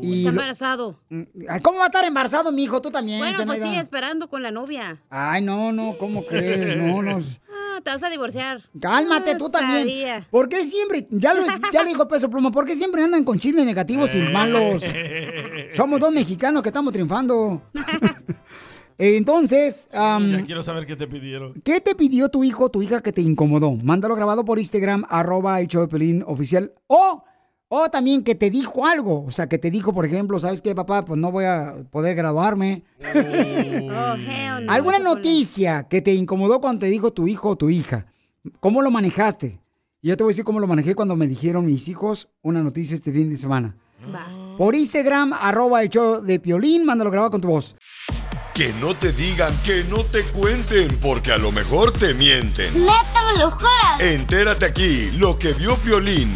Y Está embarazado. Ay, ¿Cómo va a estar embarazado mi hijo? Tú también. Bueno, pues Zenaida. sigue esperando con la novia. Ay, no, no, ¿cómo crees? No, no. Ah, te vas a divorciar. Cálmate tú también. sabía. ¿Por qué siempre, ya lo, ya le dijo Peso Pluma, ¿por qué siempre andan con chismes negativos y malos? Somos dos mexicanos que estamos triunfando. Entonces, Ya quiero saber qué te pidieron. ¿qué te pidió tu hijo o tu hija que te incomodó? Mándalo grabado por Instagram, arroba el show de Pelín oficial. O, o también que te dijo algo. O sea, que te dijo, por ejemplo, ¿sabes qué, papá? Pues no voy a poder graduarme. Oh, no. ¿Alguna noticia que te incomodó cuando te dijo tu hijo o tu hija? ¿Cómo lo manejaste? Y yo te voy a decir cómo lo manejé cuando me dijeron mis hijos una noticia este fin de semana. Por Instagram, arroba el show de Piolín, mándalo grabado con tu voz. Que no te digan, que no te cuenten, porque a lo mejor te mienten. ¡Neta me lo juras! Entérate aquí, lo que vio Piolín.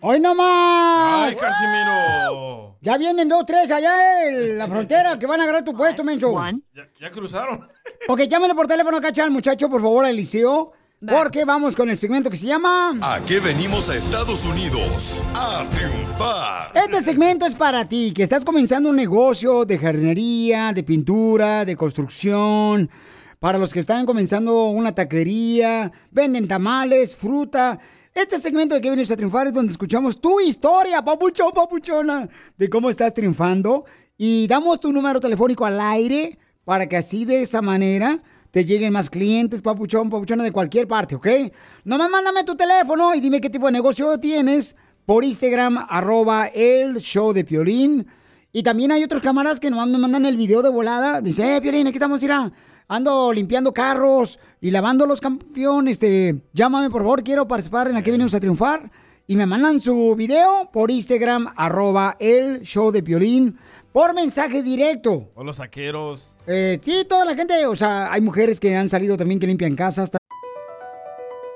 ¡Hoy no más! ¡Ay, Casimiro! Ya vienen dos, tres allá en la frontera que van a agarrar tu puesto, menso. ¿Ya, ya cruzaron? Ok, llámenle por teléfono acá al muchacho, por favor, al liceo. Porque vamos con el segmento que se llama... ¿A qué venimos a Estados Unidos? A triunfar. Este segmento es para ti, que estás comenzando un negocio de jardinería, de pintura, de construcción. Para los que están comenzando una taquería, venden tamales, fruta. Este segmento de que vienes a triunfar es donde escuchamos tu historia, papuchón, papuchona, de cómo estás triunfando. Y damos tu número telefónico al aire para que así de esa manera te lleguen más clientes, papuchón, papuchona de cualquier parte, ¿ok? Nomás mándame tu teléfono y dime qué tipo de negocio tienes por Instagram, arroba el show de Piolín. Y también hay otros camaradas que nomás me mandan el video de volada. Dice, eh, Piolín, aquí estamos, irá. Ando limpiando carros y lavando los campeones. Este, llámame, por favor, quiero participar en la que venimos a triunfar. Y me mandan su video por Instagram, arroba el show de Piolín, por mensaje directo. O los saqueros. Eh, sí, toda la gente, o sea, hay mujeres que han salido también que limpian casas.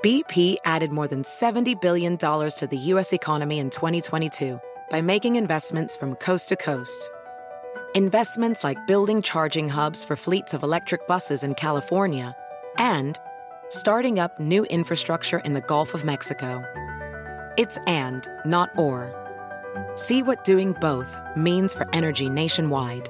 BP added more than $70 billion to the U.S. economy in 2022 by making investments from coast to coast. Investments like building charging hubs for fleets of electric buses in California and starting up new infrastructure in the Gulf of Mexico. It's and, not or. See what doing both means for energy nationwide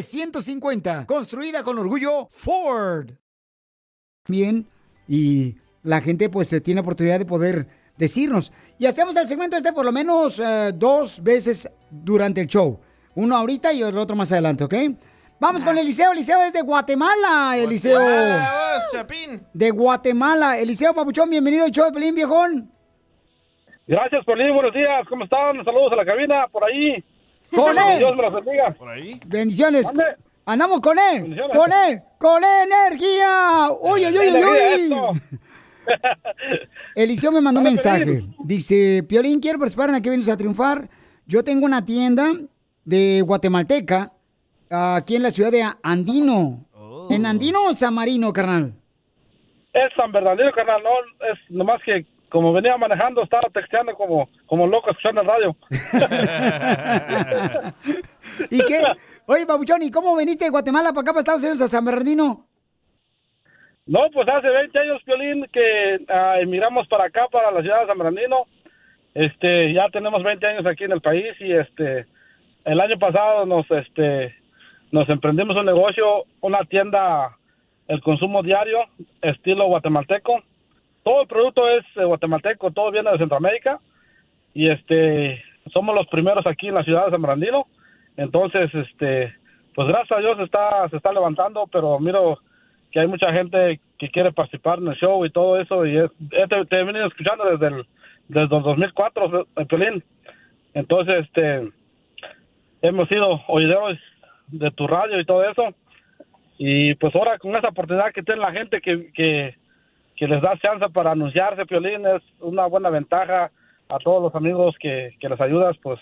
F-150. Construida con orgullo Ford. Bien, y la gente pues eh, tiene oportunidad de poder decirnos. Y hacemos el segmento este por lo menos eh, dos veces durante el show. Uno ahorita y el otro más adelante, ¿ok? Vamos con Eliseo. Eliseo es de Guatemala. Eliseo. De Guatemala. Eliseo Papuchón, bienvenido al show de Pelín, viejón. Gracias, Polín. Buenos días. ¿Cómo están? Saludos a la cabina por ahí. ¡Con él! Dios me los bendiga. ¿Por ahí? Bendiciones. ¿Dónde? Andamos con él. Con él. Con energía. Uy, uy, uy, uy, Energía, uy. esto. Eliseo me mandó un mensaje. Dice, Piolín, quiero participar en Aquí Vienes a Triunfar. Yo tengo una tienda de guatemalteca aquí en la ciudad de Andino. ¿En Andino o San Marino, carnal? Es San Bernardino, carnal. No, es nomás que como venía manejando, estaba texteando como, como loco escuchando el radio. ¿Y qué? Oye, Pabuchón, ¿y cómo viniste de Guatemala para acá, para Estados Unidos, a San Bernardino? No, pues hace 20 años, Piolín, que ah, emigramos para acá, para la ciudad de San Bernardino. Este, ya tenemos 20 años aquí en el país y este, el año pasado nos, este, nos emprendimos un negocio, una tienda, el consumo diario, estilo guatemalteco. Todo el producto es eh, guatemalteco, todo viene de Centroamérica y este, somos los primeros aquí en la ciudad de San Bernardino. Entonces, este, pues gracias a Dios está, se está levantando, pero miro que hay mucha gente que quiere participar en el show y todo eso y es, te, te he venido escuchando desde el, desde el 2004, eh, Piolín. Entonces, este, hemos sido oidores de tu radio y todo eso y pues ahora con esa oportunidad que tiene la gente que, que les da chance para anunciarse, Piolín, es una buena ventaja a todos los amigos que, que les ayudas, pues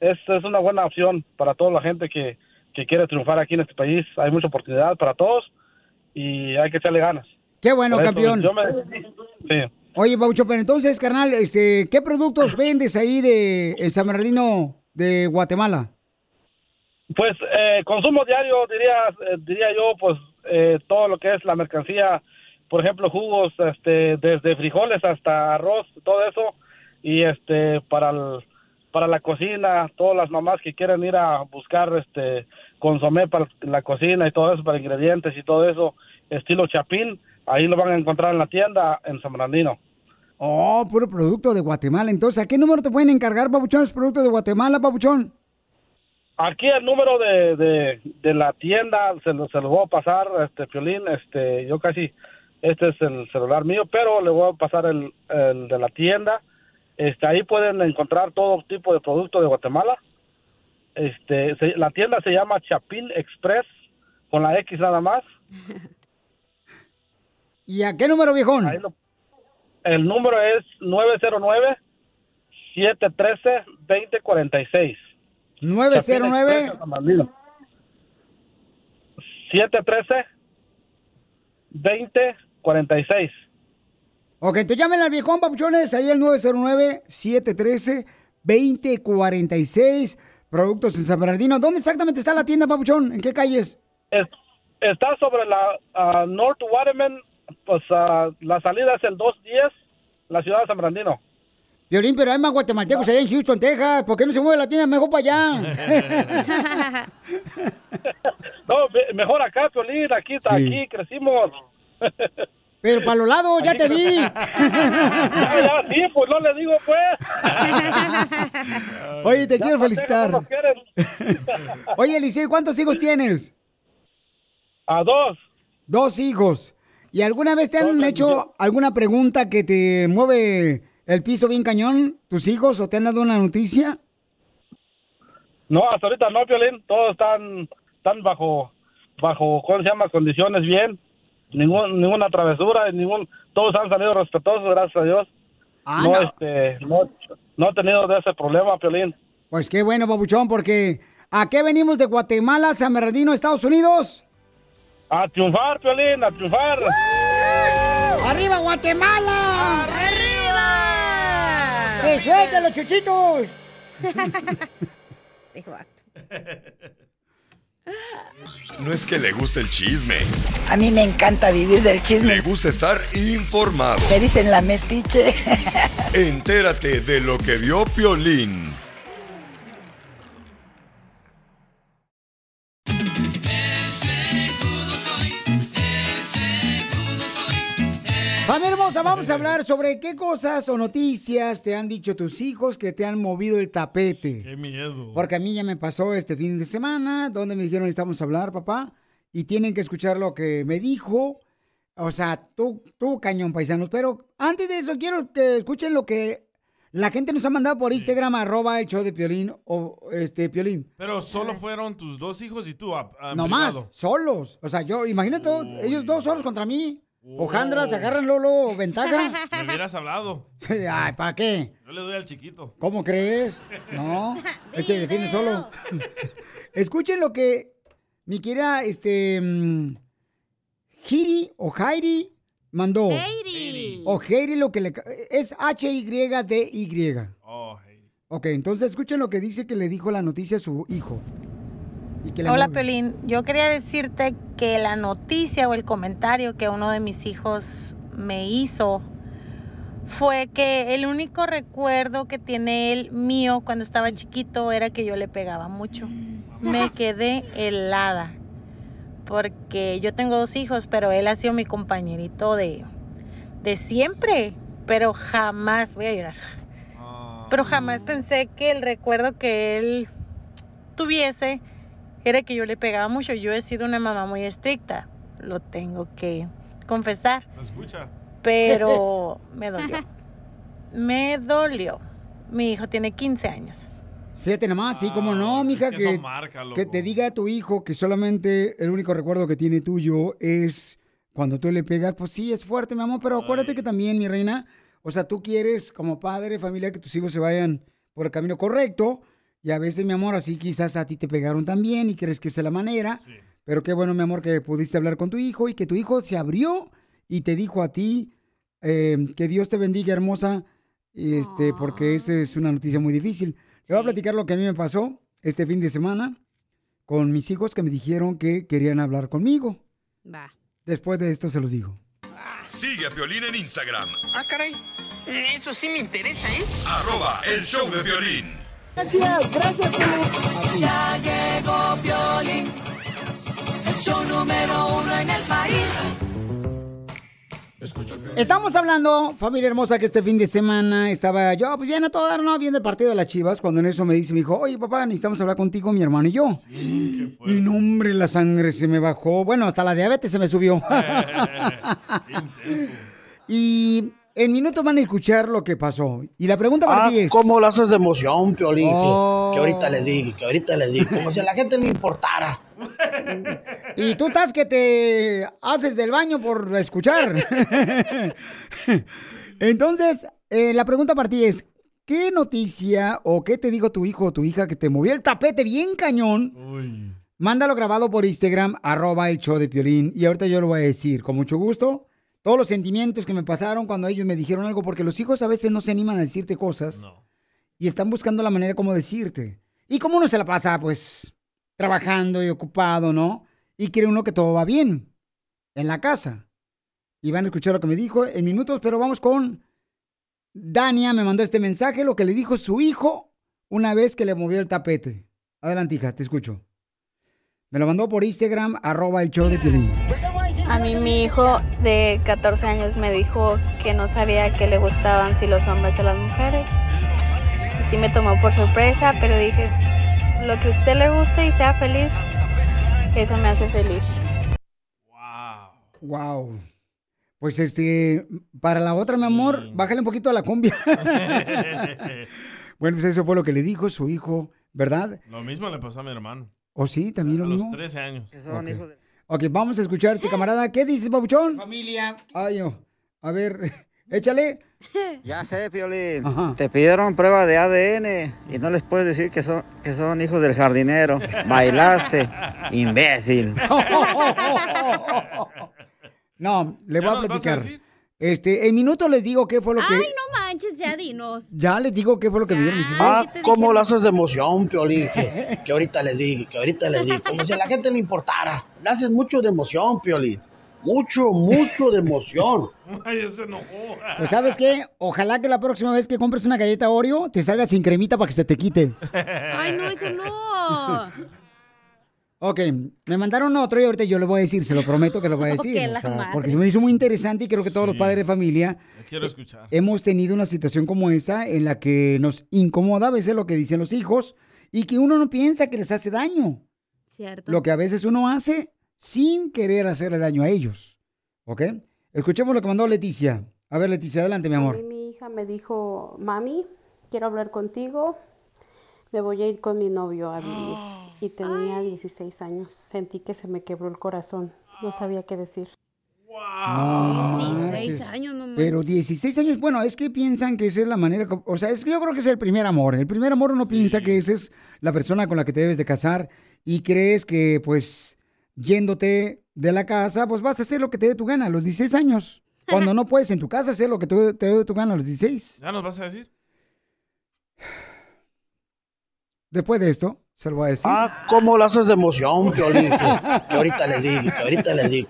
es, es una buena opción para toda la gente que, que quiere triunfar aquí en este país. Hay mucha oportunidad para todos y hay que echarle ganas. Qué bueno, eso campeón. yo me- sí. Oye, Pabuchón, pero entonces, carnal, este, ¿qué productos vendes ahí de en San Bernardino de Guatemala? Pues eh, consumo diario, diría, eh, diría yo, pues eh, todo lo que es la mercancía, por ejemplo, jugos, este, desde frijoles hasta arroz, todo eso, y este, para el- para la cocina, todas las mamás que quieren ir a buscar este consomé para la cocina y todo eso, para ingredientes y todo eso, estilo chapín, ahí lo van a encontrar en la tienda en San Bernardino. Oh, puro producto de Guatemala. Entonces, ¿a qué número te pueden encargar, Pabuchón, los productos de Guatemala, Pabuchón? Aquí el número de, de, de la tienda se lo, se lo voy a pasar, este Piolín, este, yo casi, este es el celular mío, pero le voy a pasar el, el de la tienda. Este, ahí pueden encontrar todo tipo de productos de Guatemala. Este, se- la tienda se llama Chapín Express, con la X nada más. ¿Y a qué número, viejón? El número es 909-713-2046. 909. 713-2046. Ok, entonces llamen al viejón, papuchones, ahí el 909-713-2046. Productos en San Bernardino. ¿Dónde exactamente está la tienda, papuchón? ¿En qué calles? Es- está sobre la ah, North Waterman, pues ah, la salida es el 210, la ciudad de San Bernardino. Violín, pero hay más guatemaltecos allá en Houston, Texas. ¿Por qué no se mueve la tienda mejor para allá? No, mejor acá, Piolín, aquí, Sí. aquí crecimos. Pero para los lados, ya te vi. ya, ya, sí, pues no le digo, pues. Oye, te Ya quiero felicitar. Oye, Eliseo, ¿cuántos hijos tienes? A dos. Dos hijos. ¿Y alguna vez te han hecho alguna pregunta que te mueve el piso bien cañón, tus hijos, o te han dado una noticia? No, hasta ahorita no, Piolín. Todos están, están bajo, bajo, ¿cómo se llama? Condiciones bien. Ningún, ninguna travesura, ningún, todos han salido respetuosos, gracias a Dios. Ah, no, no. este, no, no he tenido de ese problema, Piolín. Pues qué bueno, babuchón, porque ¿a qué venimos de Guatemala, San Bernardino, Estados Unidos? A triunfar, Piolín, a triunfar. ¡Arriba, Guatemala! ¡Arriba! ¡Que suelten los chuchitos! Este vato. No es que le guste el chisme, A mí me encanta vivir del chisme. le gusta estar informado. Me dicen la metiche. Entérate de lo que vio Piolín. Familia hermosa, vamos a hablar sobre qué cosas o noticias te han dicho tus hijos que te han movido el tapete. Qué miedo. Porque a mí ya me pasó este fin de semana, donde me dijeron necesitamos hablar, papá, y tienen que escuchar lo que me dijo. O sea, tú, tú cañón, paisanos. Pero antes de eso, quiero que escuchen lo que la gente nos ha mandado por Instagram, arroba el show de Piolín, o este, Piolín. Pero solo fueron tus dos hijos y tú. a- a- No privado. más, solos. O sea, yo, imagínate, ellos dos solos contra mí. Ojandra, se agarran Lolo, ventaja. Me hubieras hablado. Ay, ¿para qué? Yo le doy al chiquito. ¿Cómo crees? No, él se defiende solo. Escuchen lo que mi querida, este, mm, Hiri o Jairi mandó. Heidi. O Heidi lo que le... Es H-Y-D-Y. Oh, Ok, entonces escuchen lo que dice que le dijo la noticia a su hijo. Y que le Hola. Pelín. Yo quería decirte que la noticia o el comentario que uno de mis hijos me hizo fue que el único recuerdo que tiene él mío cuando estaba chiquito era que yo le pegaba mucho. Me quedé helada porque yo tengo dos hijos, pero él ha sido mi compañerito de, de siempre, pero jamás, voy a llorar, pero jamás pensé que el recuerdo que él tuviese era que yo le pegaba mucho. Yo he sido una mamá muy estricta, lo tengo que confesar, ¿Me escucha? pero me dolió. Me dolió. Mi hijo tiene 15 años. Fíjate nomás, sí, como no, mija, que que, eso marca, loco. que te diga a tu hijo que solamente el único recuerdo que tiene tuyo es cuando tú le pegas, pues sí, es fuerte, mi amor, pero acuérdate que también, mi reina, o sea, tú quieres como padre, familia, que tus hijos se vayan por el camino correcto, y a veces, mi amor, así quizás a ti te pegaron también y crees que esa es la manera, pero qué bueno, mi amor, que pudiste hablar con tu hijo y que tu hijo se abrió y te dijo a ti eh, que Dios te bendiga, hermosa, este, porque esa es una noticia muy difícil. Le voy a platicar lo que a mí me pasó este fin de semana con mis hijos que me dijeron que querían hablar conmigo. Va. Después de esto se los digo. Sigue a Piolín en Instagram, Ah, caray. Eso sí me interesa, ¿eh? arroba el show de violín. Gracias, gracias, Ya llegó Piolín, el show número uno en el país. Estamos hablando, familia hermosa, que este fin de semana estaba yo, pues bien a todo dar, ¿no? Viendo el partido de las chivas, cuando en eso me dice, me dijo, oye, papá, necesitamos hablar contigo, mi hermano y yo. y no, hombre, la sangre se me bajó. Bueno, hasta la diabetes se me subió. y en minutos van a escuchar lo que pasó. Y la pregunta para Ah, ti es... ¿cómo lo haces de emoción, Piolín? Que- Oh. Que, ahorita les digo, que ahorita les digo. Como si a la gente le importara. Y tú estás que te haces del baño por escuchar. Entonces, eh, la pregunta para ti es, ¿qué noticia o qué te dijo tu hijo o tu hija que te movió el tapete bien cañón? Mándalo grabado por Instagram, arroba el show de Piolín. Y ahorita yo lo voy a decir con mucho gusto. Todos los sentimientos que me pasaron cuando ellos me dijeron algo, porque los hijos a veces no se animan a decirte cosas. Y están buscando la manera como decirte. Y como uno se la pasa, pues, trabajando y ocupado, ¿no? Y cree uno que todo va bien en la casa. Y van a escuchar lo que me dijo en minutos, pero vamos con Dania. Me mandó este mensaje, lo que le dijo su hijo una vez que le movió el tapete. Adelante, hija, te escucho. Me lo mandó por Instagram, arroba el show de Piolín. A mí mi hijo de 14 años me dijo que no sabía que le gustaban si los hombres o las mujeres. Y sí me tomó por sorpresa, pero dije, lo que a usted le guste y sea feliz, eso me hace feliz. Wow. Pues este, para la otra, mi amor, bájale un poquito a la cumbia. bueno, pues eso fue lo que le dijo su hijo, ¿verdad? Lo mismo le pasó a mi hermano. ¿O sí? ¿También A lo los mismo? 13 años. Ok. Ok, vamos a escuchar a este camarada. ¿Qué dices, babuchón? Familia. Ay, no. A ver, échale. Ya sé, Piolín. Ajá. Te pidieron prueba de ADN y no les puedes decir que son, que son hijos del jardinero. Bailaste, imbécil. No, le voy ¿Ya a nos vas a platicar. Este, en minutos les digo qué fue lo que. Ay, no manches, ya dinos. Ya les digo qué fue lo que me dieron mis hijos. Ah, ¿cómo lo haces de emoción, Piolín? Que, que ahorita les digo, que ahorita les digo. Como si a la gente le importara. Le haces mucho de emoción, Piolín. Mucho, mucho de emoción. Ay, se enojó. Pues sabes qué, ojalá que la próxima vez que compres una galleta Oreo te salga sin cremita para que se te quite. Ay, no, eso no. Ok, me mandaron otro y ahorita yo le voy a decir, se lo prometo que lo voy a decir. o sea, porque se me hizo muy interesante y creo que todos los padres de familia quiero escuchar. hemos tenido una situación como esta en la que nos incomoda a veces lo que dicen los hijos y que uno no piensa que les hace daño. Cierto. Lo que a veces uno hace sin querer hacerle daño a ellos. ¿Ok? Escuchemos lo que mandó Leticia. A ver, Leticia, adelante, mi A amor. mí mi hija me dijo, mami, quiero hablar contigo, me voy a ir con mi novio a vivir. Y tenía 16 años, sentí que se me quebró el corazón, no sabía qué decir. No 16 marches. años, no Pero manches. 16 años, bueno, es que piensan que esa es la manera, o sea, es, yo creo que es el primer amor. El primer amor uno piensa que esa es la persona con la que te debes de casar y crees que pues yéndote de la casa, pues vas a hacer lo que te dé tu gana a los 16 años. Cuando no puedes en tu casa hacer lo que te, te dé tu gana a los 16. ¿Ya nos vas a decir? Después de esto, se lo voy a decir. Ah, ¿cómo lo haces de emoción, Piolín? Que, ahorita le digo, que ahorita le digo.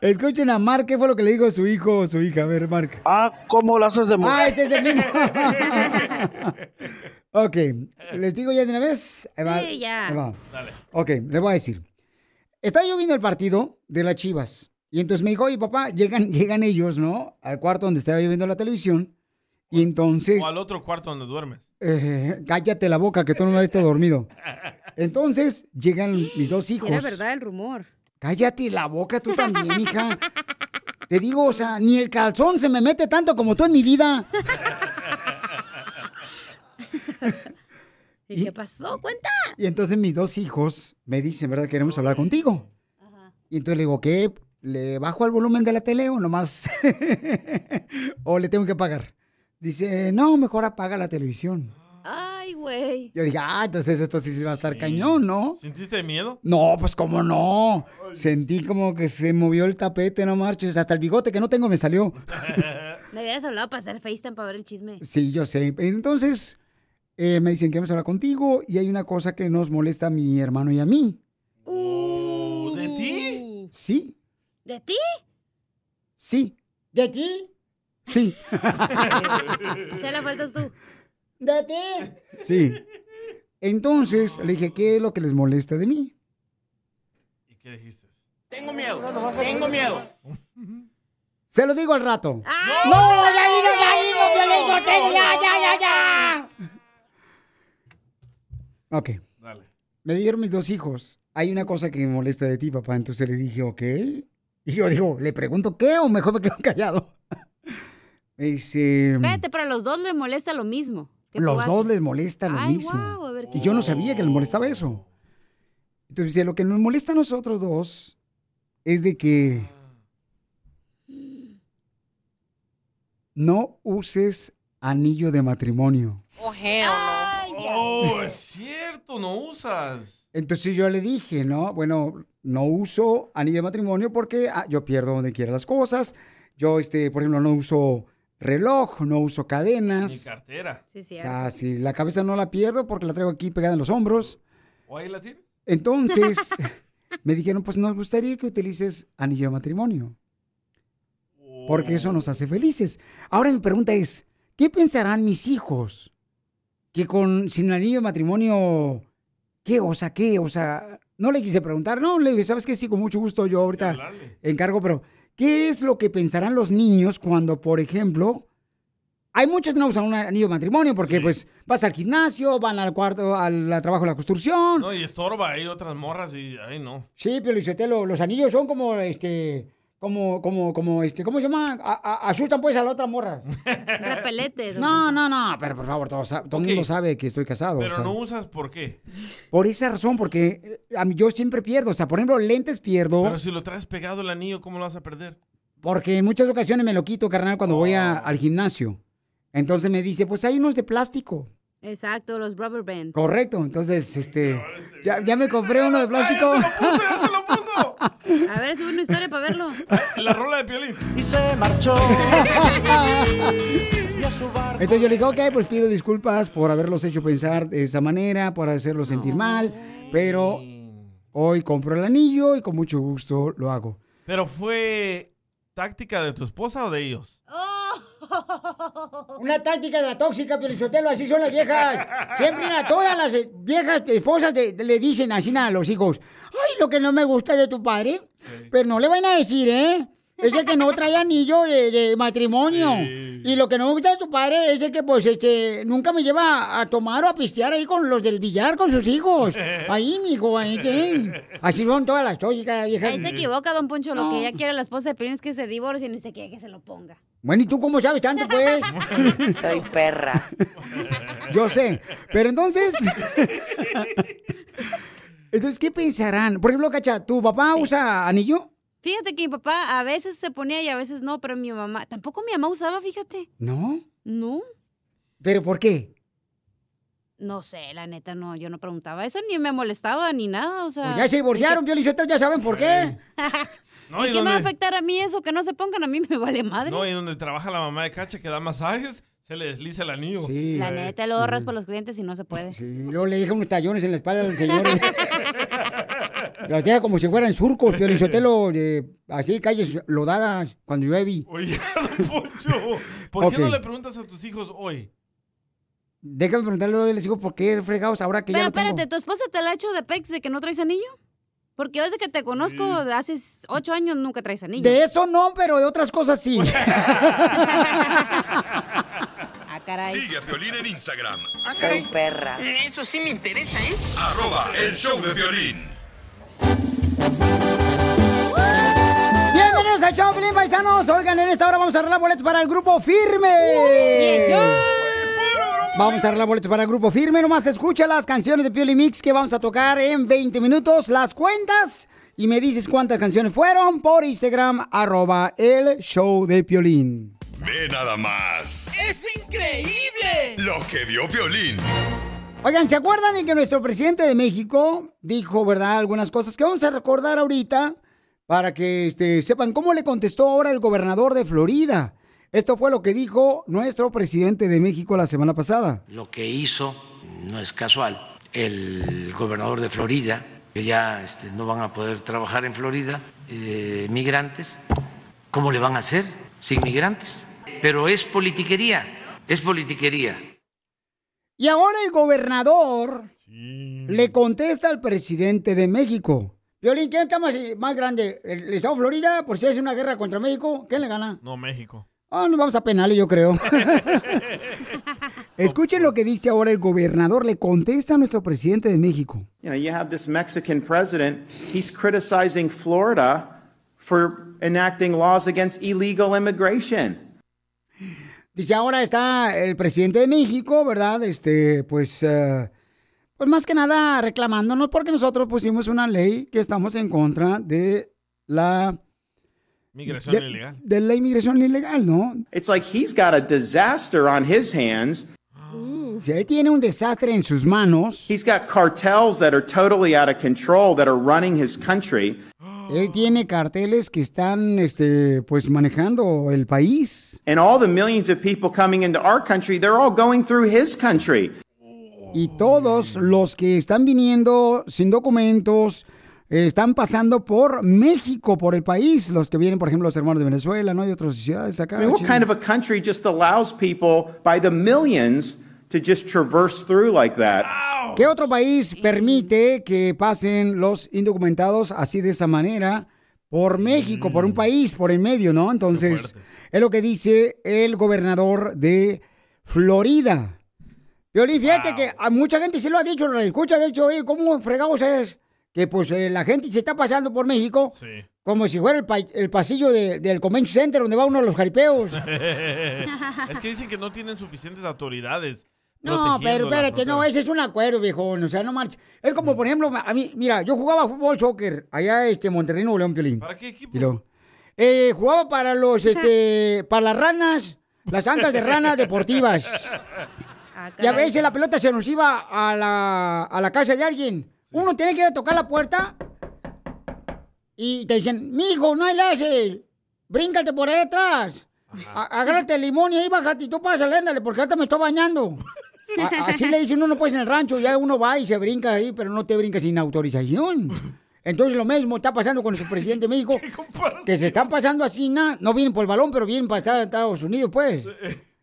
Escuchen a Mark, ¿qué fue lo que le dijo su hijo o su hija? A ver, Mark. Ah, ¿cómo lo haces de emoción? Ah, este es el mismo. ok, les digo ya de una vez. Ahí va, Sí, ya. ahí va. Dale. Ok, les voy a decir. Estaba yo viendo el partido de las Chivas. Y entonces me dijo, oye, papá, llegan, llegan ellos, ¿no? Al cuarto donde estaba yo viendo la televisión. Y entonces, O al otro cuarto donde duermes. Eh, cállate la boca, que tú no me has visto dormido. Entonces, llegan mis dos hijos. era verdad el rumor. Cállate la boca tú también, hija. Te digo, o sea, ni el calzón se me mete tanto como tú en mi vida. ¿Y qué pasó? Cuenta. Y entonces mis dos hijos me dicen, ¿verdad? Queremos hablar contigo. Y entonces le digo, ¿qué? ¿Le bajo el volumen de la tele o nomás? ¿O le tengo que pagar? Dice, no, mejor apaga la televisión. Ay, güey. Yo dije, ah, entonces esto sí se va a estar cañón, ¿no? ¿Sentiste miedo? No, pues cómo no. Sentí como que se movió el tapete, no marches. Hasta el bigote que no tengo me salió. Me hubieras hablado para hacer FaceTime para ver el chisme. Sí, yo sé. Entonces, eh, me dicen que vamos a hablar contigo y hay una cosa que nos molesta a mi hermano y a mí. ¿De ti? Sí, ¿De ti? sí. ¿De ti? Sí. Chela, faltas tú. ¿De ti? Sí. Entonces, le dije, ¿qué es lo que les molesta de mí? ¿Y qué dijiste? Tengo miedo, tengo miedo. Se lo digo al rato. ¡No! ¡Ya digo, ya digo, ya, ya, ya, ya! Ok. Dale. Me dieron mis dos hijos. Hay una cosa que me molesta de ti, papá. Entonces le dije, ok. Y yo digo, ¿le pregunto qué o mejor me quedo callado? Me dice, Espérate, pero a los dos les molesta lo mismo. los dos les molesta lo Ay, mismo. guau, a ver, Y yo no sabía que les molestaba eso. Entonces dice, lo que nos molesta a nosotros dos es de que no uses anillo de matrimonio. Oh, hell no. Oh, es cierto, no usas. Entonces yo le dije, ¿no? Bueno, no uso anillo de matrimonio porque ah, yo pierdo donde quiera las cosas. Yo, este, por ejemplo, no uso reloj, no uso Mi cadenas. cartera. Sí, sí. O sea, si la cabeza no la pierdo porque la traigo aquí pegada en los hombros. ¿O ahí la tienes? Entonces, me dijeron, pues nos gustaría que utilices anillo de matrimonio. Porque eso nos hace felices. Ahora mi pregunta es, ¿qué pensarán mis hijos? Que con sin anillo de matrimonio, ¿qué? O sea, ¿qué? O sea, no le quise preguntar, no, le dije, ¿sabes qué? Sí, con mucho gusto yo ahorita encargo, pero ¿qué es lo que pensarán los niños cuando, por ejemplo, hay muchos que no usan un anillo de matrimonio porque pues vas al gimnasio, van al cuarto, al, al trabajo de la construcción, No, y estorba, hay otras morras y, ay, no. Sí, pero Lichotelo, los anillos son como, este, como, como, como, este, ¿cómo se llama? A- a- asustan pues a la otra morra. Repelete. No, no, no, pero por favor, todo, todo el mundo sabe que estoy casado. o Pero sea. no usas, ¿por qué? Por esa razón, porque eh, a mí yo siempre pierdo. O sea, por ejemplo, lentes pierdo. Pero si lo traes pegado el anillo, ¿cómo lo vas a perder? Porque en muchas ocasiones me lo quito, carnal, cuando voy a- al gimnasio. Entonces me dice, pues hay unos de plástico. Exacto, los rubber bands. Correcto. Entonces, este, ya, ya me compré uno de plástico. A ver, sube una historia para verlo. La rola de Piolín. Y se marchó. Entonces yo le dije, ok, pues pido disculpas por haberlos hecho pensar de esa manera, por hacerlos sentir mal, pero hoy compro el anillo y con mucho gusto lo hago. ¿Pero fue táctica de tu esposa o de ellos? Una táctica de la tóxica, Pielichotelo, así son las viejas. Siempre a todas las viejas esposas de- de- le dicen así a los hijos, ay, lo que no me gusta de tu padre, pero no le van a decir, ¿eh? Es de que no trae anillo de, de matrimonio. Y lo que no me gusta de tu padre es de que, pues, este, nunca me lleva a tomar o a pistear ahí con los del billar, con sus hijos. Ahí, mijo, ahí, ¿qué? Así son todas las tóxicas, viejas. Ahí se equivoca, don Poncho. Lo No. que ella quiere la esposa de Piolín es que se divorcie y no se quiere que se lo ponga. Bueno, ¿y tú cómo sabes tanto, pues? Soy perra. Yo sé. Pero entonces. entonces, ¿qué pensarán? Por ejemplo, Cacha, ¿tu papá usa anillo? Fíjate que mi papá a veces se ponía y a veces no, pero mi mamá, tampoco mi mamá usaba, fíjate. No. No, ¿Pero por qué? no sé, la neta, no, yo no preguntaba eso, ni me molestaba, ni nada, o sea. Pues ya se divorciaron, Piolín Sotelo, ya saben por qué. No, ¿Y y qué me va a afectar a mí eso? Que no se pongan, a mí me vale madre. No, y donde trabaja la mamá de Cacha que da masajes, se le desliza el anillo. Sí. La neta, luego raspa a los clientes y no se puede. Sí, luego le deja unos tallones en la espalda del señor. Los deja como si fueran surcos, Piolín Sotelo, de- así, calles lodadas, cuando llueve. Oye, don Poncho, ¿por qué no le preguntas a tus hijos hoy? Déjame preguntarle, les digo, ¿por qué fregados ahora que Pero ya lo tengo? espérate, ¿tu esposa te la ha hecho de pex de que no traes anillo? Porque desde que te conozco, de hace ocho años nunca traes anillo. De eso no, pero de otras cosas sí. Ah, caray. Sigue a Piolín en Instagram. Ah, caray. Soy perra. Eso sí me interesa, ¿eh? Arroba el show de violín. Bienvenidos al show, Pelín Paisanos. Oigan, en esta hora vamos a arreglar boletos para el grupo Firme. Vamos a arreglar boletos para el grupo Firme. Nomás escucha las canciones de Pioli Mix que vamos a tocar en 20 minutos. Las cuentas y me dices cuántas canciones fueron por Instagram, arroba el show de Piolín. Ve nada más. ¡Es increíble! Lo que vio Piolín. Oigan, ¿se acuerdan de que nuestro presidente de México dijo, verdad, algunas cosas que vamos a recordar ahorita para que este, sepan cómo le contestó ahora el gobernador de Florida? Esto fue lo que dijo nuestro presidente de México la semana pasada. Lo que hizo no es casual. El gobernador de Florida, que ya este, no van a poder trabajar en Florida, eh, migrantes, ¿cómo le van a hacer sin migrantes? Pero es politiquería, es politiquería. Y ahora el gobernador le contesta al presidente de México. Violín, ¿quién está más, más grande? ¿El estado de Florida? Por si es una guerra contra México, ¿quién le gana? No, México. Ah, nos vamos a penales, yo creo. Escuchen lo que dice ahora el gobernador, le contesta a nuestro presidente de México. You know, you have this Mexican president, he's criticizing Florida for enacting laws against illegal immigration. Dice, ahora está el presidente de México, ¿verdad? Este, pues, eh, pues más que nada reclamándonos porque nosotros pusimos una ley que estamos en contra de la, Migración de, ilegal. de la inmigración ilegal, ¿no? It's like he's got a disaster on his hands. Si él tiene un desastre en sus manos, He's got cartels that are totally out of control that are running his country. él tiene carteles que están, este, pues manejando el país. And all the millions of people coming into our country, they're all going through his country. Y todos los que están viniendo sin documentos están pasando por México, por el país. Los que vienen, por ejemplo, los hermanos de Venezuela, ¿no? Y otras ciudades acá. I mean, what kind of a country just allows people by the millions to just traverse through like that? ¿Qué otro país permite que pasen los indocumentados así de esa manera por México, por un país, por en medio, ¿no? Entonces, es lo que dice el gobernador de Florida. Violín, fíjate que a mucha gente sí lo ha dicho, lo escucha, de hecho, oye, ¿cómo fregados es? Que pues eh, la gente se está pasando por México como si fuera el, pa- el pasillo de- del Convention Center donde va uno de los jaripeos. es que dicen que no tienen suficientes autoridades. No, pero espérate, no, ese es un acuerdo, viejón. O sea, no marches. Es como, por ejemplo, a mí, mira, yo jugaba fútbol, soccer, allá este, Monterrey, Nuevo León, Piolín. ¿Para qué equipo? Luego, eh, jugaba para los, este, para las ranas, las ancas de ranas deportivas. Y a veces la pelota se nos iba a la, a la casa de alguien. Uno tiene que ir a tocar la puerta y te dicen, mijo, no hay laces, bríncate por ahí atrás. Agárrate el limón y ahí bájate y tú pásale, ándale, porque ahorita me estoy bañando. A- así le dicen uno, pues, en el rancho, ya uno va y se brinca ahí, pero no te brinca sin autorización. Entonces lo mismo está pasando con nuestro presidente de México, que se están pasando así, na- no vienen por el balón, pero vienen para estar en Estados Unidos, pues.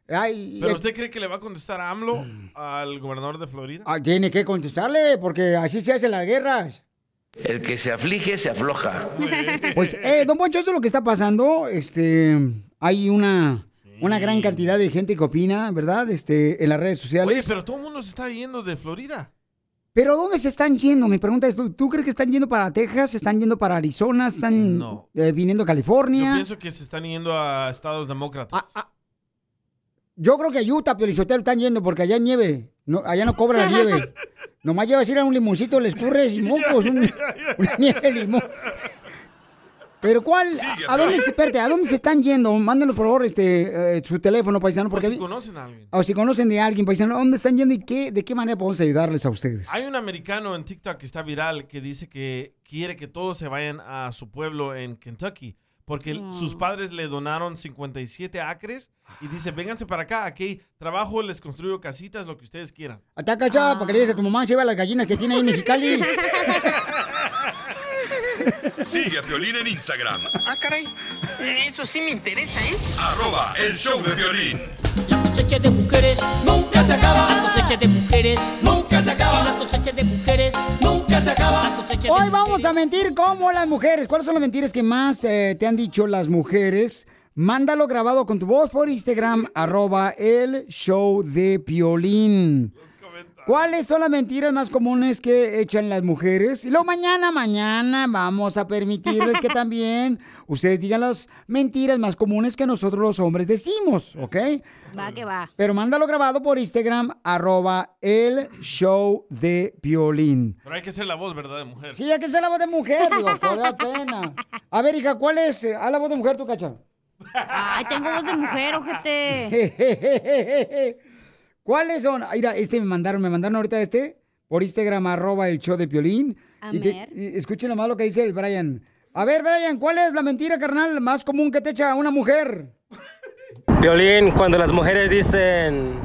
Ay, ¿Pero eh, usted cree que le va a contestar a AMLO al gobernador de Florida? ah, tiene que contestarle, porque así se hacen las guerras. El que se aflige, se afloja. Pues, eh, don Poncho, eso es lo que está pasando. Este, hay una, una gran cantidad de gente que opina, ¿verdad? Este, en las redes sociales. Oye, pero todo el mundo se está yendo de Florida. Pero ¿dónde se están yendo? Mi pregunta es, ¿tú, crees que están yendo para Texas? ¿Están yendo para Arizona? ¿Están eh, viniendo a Yo California? pienso que se están yendo a estados demócratas. Ah, Yo creo que a Utah, Piolichotero, están yendo porque allá hay nieve. No, allá no cobra la nieve. Nomás llevas a ir a un limoncito, le escurres y mocos, un- una nieve de limón. Pero ¿cuál? ¿A dónde se, espérate, ¿a dónde se están yendo? Mándenos por favor este, eh, su teléfono, paisano, porque... si conocen a alguien. O si conocen de alguien, paisano, ¿a dónde están yendo y qué, de qué manera podemos ayudarles a ustedes? Hay un americano en TikTok que está viral que dice que quiere que todos se vayan a su pueblo en Kentucky porque sus padres le donaron 57 acres y dice, vénganse para acá, aquí trabajo, les construyo casitas, lo que ustedes quieran. Ataca, chava, para que le digas a tu mamá, lleva las gallinas que tiene ahí en Mexicali. Sigue a Piolín en Instagram, Ah, caray. Eso sí me interesa, ¿eh? arroba el show de violín. Cosecha de mujeres nunca se acaba. La cosecha de mujeres nunca se acaba. La cosecha de mujeres nunca se acaba. Hoy vamos a mentir como las mujeres. ¿Cuáles son las mentiras que más eh, te han dicho las mujeres? Mándalo grabado con tu voz por Instagram, arroba el show de Piolín. ¿Cuáles son las mentiras más comunes que echan las mujeres? Y luego mañana, mañana vamos a permitirles que también ustedes digan las mentiras más comunes que nosotros los hombres decimos, ¿ok? Va que va. Pero mándalo grabado por Instagram, arroba el show de Piolín. Pero hay que ser la voz, ¿verdad, de mujer? Sí, hay que ser la voz de mujer, digo, que da pena. A ver, hija, ¿cuál es? Haz la voz de mujer, tú, cacha. Ay, tengo voz de mujer, ojete. ¿Cuáles son? Ah, Mira, este me mandaron, me mandaron ahorita este por Instagram, arroba el show de Piolín. A Y, te- ver. y escuchen nomás lo que dice el Brian. A ver, Brian, ¿cuál es la mentira, carnal, más común que te echa una mujer? Violín, cuando las mujeres dicen,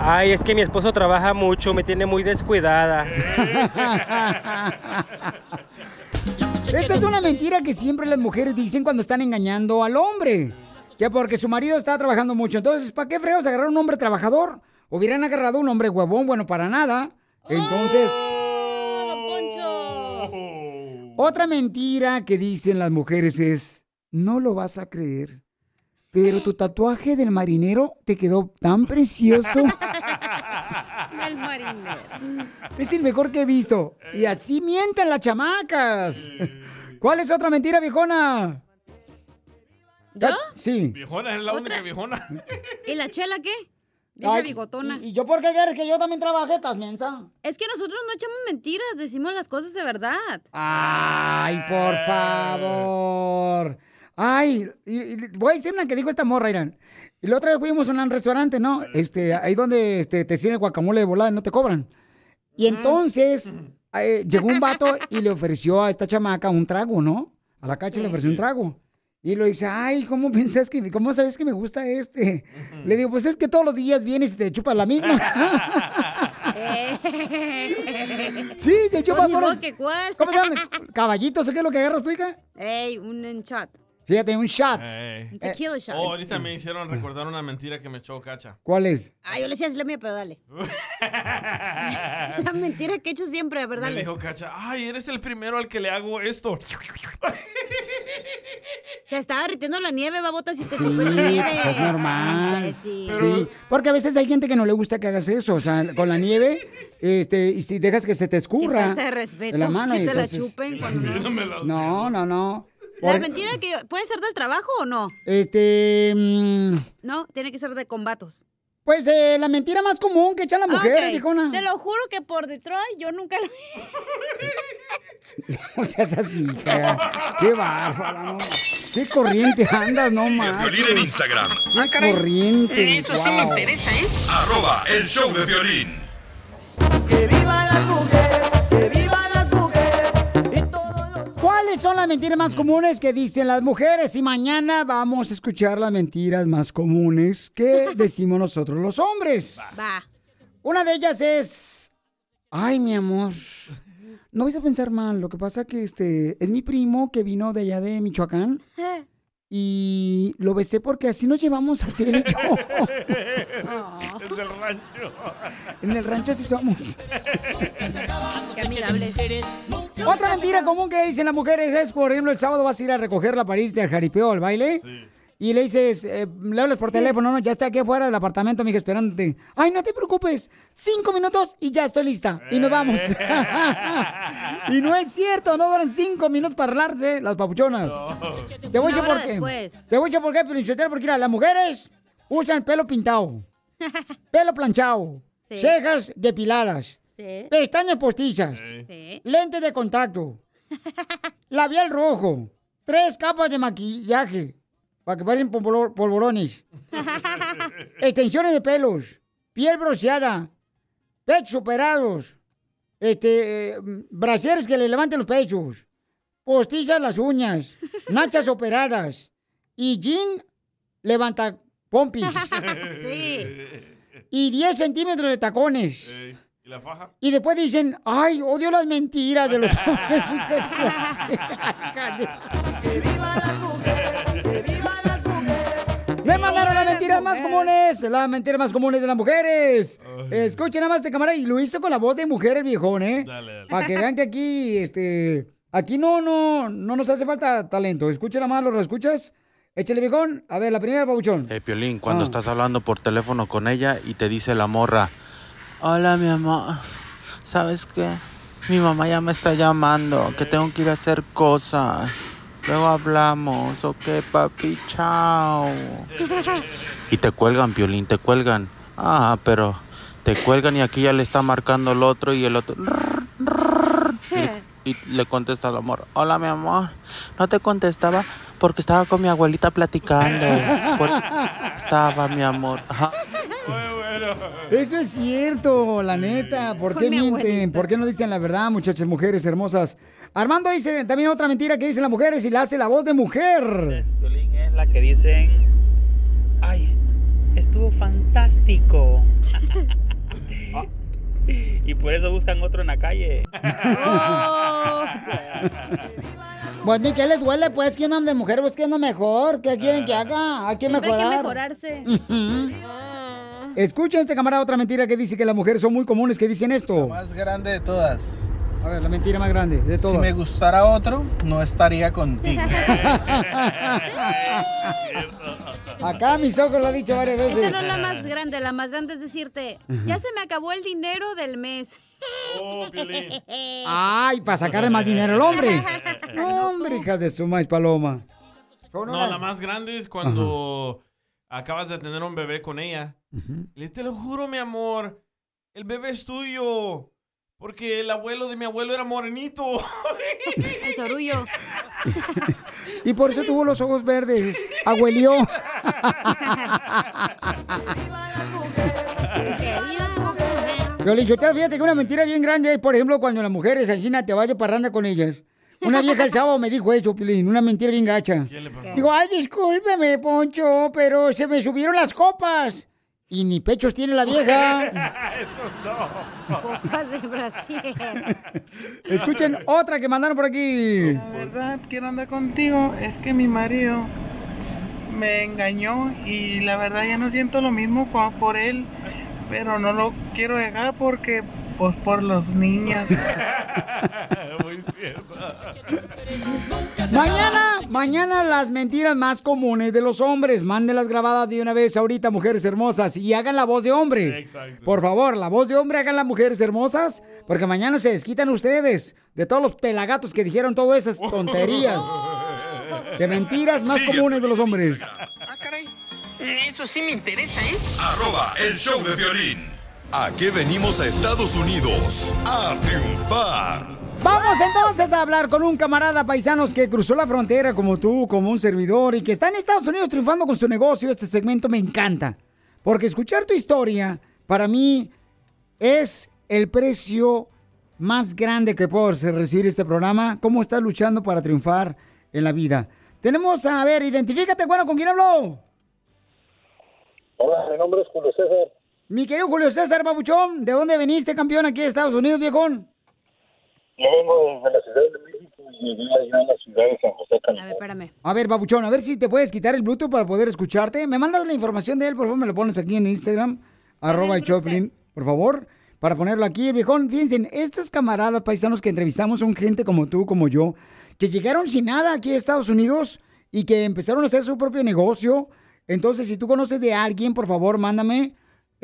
ay, es que mi esposo trabaja mucho, me tiene muy descuidada. Esta es una mentira que siempre las mujeres dicen cuando están engañando al hombre. Que porque su marido está trabajando mucho. Entonces, ¿para qué freos agarrar un hombre trabajador? Hubieran agarrado un hombre huevón, bueno, para nada. Entonces, otra mentira que dicen las mujeres es, no lo vas a creer, pero tu tatuaje del marinero te quedó tan precioso. Del marinero. Es el mejor que he visto. Y así mienten las chamacas. ¿Cuál es otra mentira, viejona? ¿Yo? Sí. Viejona, es la única viejona. ¿Y la chela qué? Vieja Ay, bigotona. ¿Y, y yo por qué quieres que yo también trabaje, estás mensa? Es que nosotros no echamos mentiras, decimos las cosas de verdad. Ay, por favor. Ay, y- y voy a decir una que dijo esta morra, Irán. Y la otra vez fuimos a un restaurante, ¿no? Este, ahí donde este, te sirven el guacamole de volada y no te cobran. Y entonces eh, llegó un vato y le ofreció a esta chamaca un trago, ¿no? A la cacha le ofreció un trago. Y lo dice, ay, ¿cómo pensás que, cómo sabes que me gusta este? Le digo, pues es que todos los días vienes y te chupas la misma. sí, se chupa Pues por modo los-. ¿Cómo se llama? ¿Caballitos o qué es lo que agarras tú, hija? Ey, un shot. Fíjate, un shot. Ey. Un tequila shot. Oh, ahorita me hicieron recordar una mentira que me echó Cacha. ¿Cuál es? Ah, yo le decía, es la mía, pero dale. la mentira que he hecho siempre, a ver, Me dijo Cacha, ay, eres el primero al que le hago esto. Se estaba derritiendo la nieve, babota, si te Sí, chupé la nieve. pues es normal. Ay, sí. Sí, porque a veces hay gente que no le gusta que hagas eso, o sea, con la nieve, este, y si dejas que se te escurra de respeto, de la mano que y te la entonces- chupen cuando no. No, no, no. La mentira que puede ser del trabajo o no. Este, mm, No, tiene que ser de combatos. pues eh, la mentira más común que echan las mujeres, Ok, viejona. Te lo juro que por Detroit yo nunca lo... No seas así, hija. Qué bárbara, ¿no? Qué corriente andas, no más. Piolín en Instagram, Qué corriente. Eso sí me interesa, ¿eh? arroba el show de violín. ¿Cuáles son las mentiras más comunes que dicen las mujeres? Y mañana vamos a escuchar las mentiras más comunes que decimos nosotros los hombres. Va. Una de ellas es, ay mi amor, no vais a pensar mal, lo que pasa que este es mi primo que vino de allá de Michoacán y lo besé porque así nos llevamos así él y yo. Es del rancho. En el rancho así somos. Qué amigables. Otra mentira común que dicen las mujeres es, por ejemplo, el sábado vas a ir a recogerla para irte al jaripeo, al baile. Y le dices, eh, le hablas por teléfono, no, ya estoy aquí afuera del apartamento, amiga, esperándote. Ay, no te preocupes, cinco minutos y ya estoy lista. Y nos vamos. y no es cierto, no duran cinco minutos para hablarse las papuchonas. Te voy a decir por qué. después. Te voy a decir por qué, Pelichotero, porque mira, las mujeres usan pelo pintado, pelo planchado, Sí. cejas depiladas, Sí. pestañas postizas, Sí. lentes de contacto, labial rojo, tres capas de maquillaje para que parecen polvoro- polvorones, extensiones de pelos, piel bronceada, pechos operados, este, eh, que le levanten los pechos, postizas las uñas, nachas operadas y jean levanta pompis Sí. y 10 centímetros de tacones. ¿Y la faja? Y después dicen, ay, odio las mentiras de los Me mandaron las mentiras más comunes, las mentiras más comunes de las mujeres. Escuchen nada más este camarada y lo hizo con la voz de mujer el viejón, ¿eh? Para que vean que aquí, este, aquí no, no, no nos hace falta talento. Escuchen nada más, ¿lo escuchas? Échale viejón. A ver, la primera, babuchón. Eh, Piolín, cuando Ah. estás hablando por teléfono con ella y te dice la morra, hola mi amor, ¿sabes qué? Mi mamá ya me está llamando, que tengo que ir a hacer cosas. Luego hablamos, ok papi, chao. Y te cuelgan, Piolín, te cuelgan. Ah, pero te cuelgan y aquí ya le está marcando el otro y el otro... Y, y le contesta el amor, hola mi amor, no te contestaba porque estaba con mi abuelita platicando. Estaba mi amor. Ajá. Eso es cierto, la neta. ¿Por qué mi mienten? ¿Por qué no dicen la verdad, muchachas, mujeres hermosas? Armando dice también otra mentira que dicen las mujeres y la hace la voz de mujer. es la que dicen, ay, estuvo fantástico. y por eso buscan otro en la calle. Bueno, ¿y qué les duele? Pues que una de mujer buscando mejor. ¿Qué quieren que haga? Hay que Siempre hay que mejorar. mejorarse. Escucha este camarada otra mentira que dice que las mujeres son muy comunes que dicen esto. más grande de todas. A ver, la mentira más grande de todas. Si me gustara otro, no estaría contigo. Acá mis ojos lo ha dicho varias veces. Esa no es la más grande, la más grande es decirte, ya se me acabó el dinero del mes. Oh, Ay, para sacarle más dinero al hombre. No, hombre, hijas de su maíz paloma. No, la más grande es cuando acabas de tener un bebé con ella. Le te lo juro, mi amor, el bebé es tuyo. Porque el abuelo de mi abuelo era morenito. El sorullo. Y por eso tuvo los ojos verdes. Abuelió. Violín, Sotelo, fíjate que una mentira bien grande es, por ejemplo, cuando las mujeres encina te vaya parranda con ellas. Una vieja el sábado me dijo eso, Pilín, una mentira bien gacha. Digo, ay, discúlpeme, Poncho, pero se me subieron las copas. Y ni pechos tiene la vieja. Copas de Brasil. Escuchen otra que mandaron por aquí. La verdad, quiero andar contigo. Es que mi marido me engañó y la verdad ya no siento lo mismo por él. Pero no lo quiero dejar porque, pues, por los niños. Muy cierto. Mañana, mañana las mentiras más comunes de los hombres. Mándenlas grabadas de una vez ahorita, mujeres hermosas, y hagan la voz de hombre. Exacto. Por favor, la voz de hombre hagan las mujeres hermosas, porque mañana se desquitan ustedes de todos los pelagatos que dijeron todas esas tonterías. De mentiras más comunes de los hombres. Ah, caray. Eso sí me interesa, ¿eh? Arroba el show de violín. Aquí venimos a Estados Unidos a triunfar. Vamos entonces a hablar con un camarada paisanos que cruzó la frontera como tú, como un servidor y que está en Estados Unidos triunfando con su negocio. Este segmento me encanta. Porque escuchar tu historia, para mí, es el precio más grande que puedo recibir este programa. ¿Cómo estás luchando para triunfar en la vida? Tenemos, a ver, identifícate, bueno, ¿con quién habló? Hola, mi nombre es Julio César. Mi querido Julio César Babuchón, ¿de dónde veniste, campeón, aquí de Estados Unidos, viejón? Yo vengo desde la Ciudad de México y llegué allá a la ciudad de San José, California. A ver, espérame. A ver, Papuchón, a ver si te puedes quitar el Bluetooth para poder escucharte. Me mandas la información de él, por favor, me lo pones aquí en Instagram, arroba el Choplin, por favor, para ponerlo aquí. Viejón, fíjense, estos camaradas paisanos que entrevistamos son gente como tú, como yo, que llegaron sin nada aquí a Estados Unidos y que empezaron a hacer su propio negocio. Entonces, si tú conoces de alguien, por favor, mándame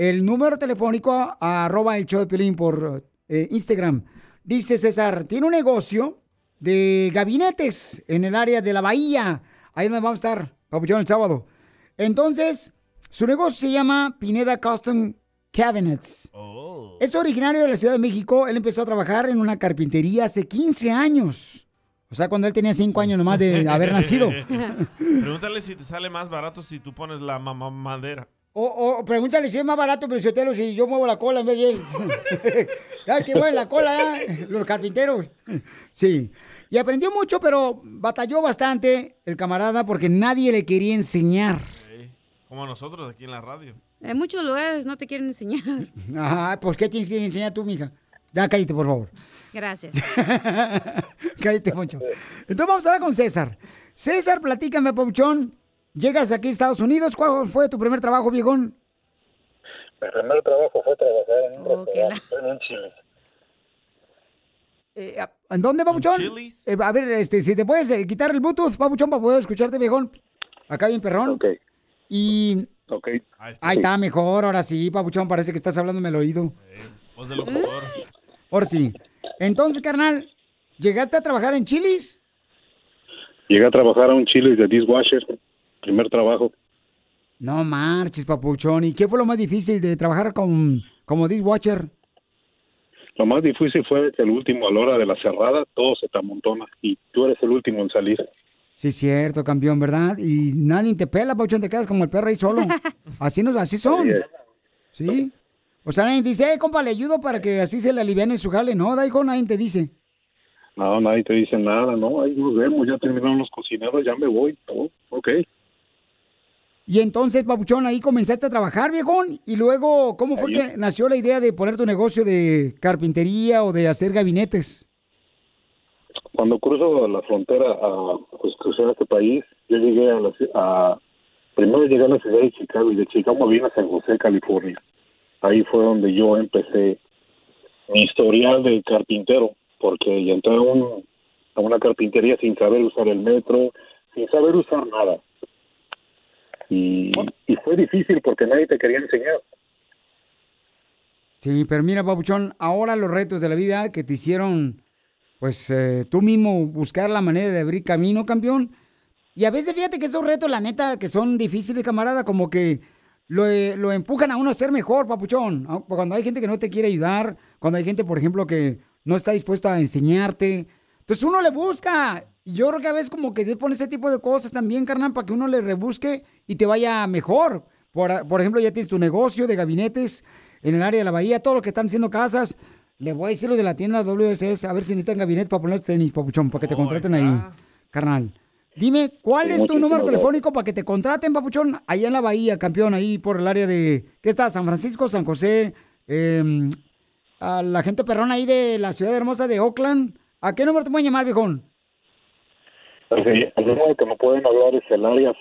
el número telefónico a, arroba el show de Piolín por eh, Instagram. Dice César, tiene un negocio de gabinetes en el área de la bahía. Ahí donde vamos a estar, Papuchón, el sábado. Entonces, su negocio se llama Pineda Custom Cabinets. Es originario de la Ciudad de México. Él empezó a trabajar en una carpintería hace 15 años. O sea, cuando él tenía 5 años nomás de haber nacido. Pregúntale si te sale más barato si tú pones la mamá madera. O, o pregúntale si es más barato, pero si yo muevo la cola en vez de él. que mueven la cola, ¿eh? los carpinteros. Sí. Y aprendió mucho, pero batalló bastante el camarada porque nadie le quería enseñar. Como nosotros aquí en la radio. En muchos lugares no te quieren enseñar. Ajá, pues ¿qué tienes que enseñar tú, mija? Ya cállate, por favor. Gracias. cállate, Poncho. Entonces vamos ahora con César. César, platícame, Pauchón. Llegas aquí a Estados Unidos. ¿Cuál fue tu primer trabajo, viejón? Mi primer trabajo fue trabajar en un restaurante en un chile. Eh, ¿En dónde, Papuchón? Eh, a ver, este, si te puedes eh, quitar el Bluetooth, Papuchón, para poder escucharte, viejón. Acá bien perrón. Ok. Y... Ok. Ahí está, mejor. Ahora sí, Papuchón, parece que estás hablándome al oído. Voz de locutor. Ahora sí. Entonces, carnal, ¿llegaste a trabajar en Chilis? Llegué a trabajar a un chile de dishwasher. Primer trabajo. No marches, Papuchón. ¿Y qué fue lo más difícil de trabajar con, como dishwasher? Lo más difícil fue que el último a la hora de la cerrada todo se te amontona y tú eres el último en salir. Sí, cierto, campeón, ¿verdad? Y nadie te pela, Papuchón, te quedas como el perro ahí solo. Así, nos, así son. Sí. O sea, nadie te dice, eh, compa, le ayudo para que así se le aliviane su jale. No, Daigo, nadie te dice. No, nadie te dice nada, no, ahí nos vemos, ya terminaron los cocineros, ya me voy. Oh, ok. Y entonces, Papuchón, ahí comenzaste a trabajar, viejón. Y luego, ¿cómo fue que nació la idea de poner tu negocio de carpintería o de hacer gabinetes? Cuando cruzo la frontera a pues, cruzar este país, yo llegué a la a primero llegué a la ciudad de Chicago y de Chicago vine a San José, California. Ahí fue donde yo empecé mi historial de carpintero, porque ya entré a, un, a una carpintería sin saber usar el metro, sin saber usar nada. Y, y fue difícil porque nadie te quería enseñar. Sí, pero mira, Papuchón, ahora los retos de la vida que te hicieron, pues eh, tú mismo buscar la manera de abrir camino, campeón. Y a veces fíjate que esos retos, la neta, que son difíciles, camarada, como que lo, eh, lo empujan a uno a ser mejor, Papuchón. Ah, Cuando hay gente que no te quiere ayudar, cuando hay gente, por ejemplo, que no está dispuesta a enseñarte. Entonces uno le busca. Yo creo que a veces como que Dios pone ese tipo de cosas también, carnal, para que uno le rebusque y te vaya mejor. Por, por ejemplo, ya tienes tu negocio de gabinetes en el área de la bahía, todo lo que están haciendo casas. Le voy a decir lo de la tienda WSS, a ver si necesitan gabinetes para poner tenis, papuchón, para que te contraten ahí, carnal. Dime, ¿cuál Sí, es tu número telefónico para que te contraten, papuchón, allá en la bahía, campeón, ahí por el área de, ¿qué está? San Francisco, San José, eh, a la gente perrona ahí de la ciudad hermosa de Oakland. ¿A qué número te pueden llamar, viejón? El número que me pueden hablar es el área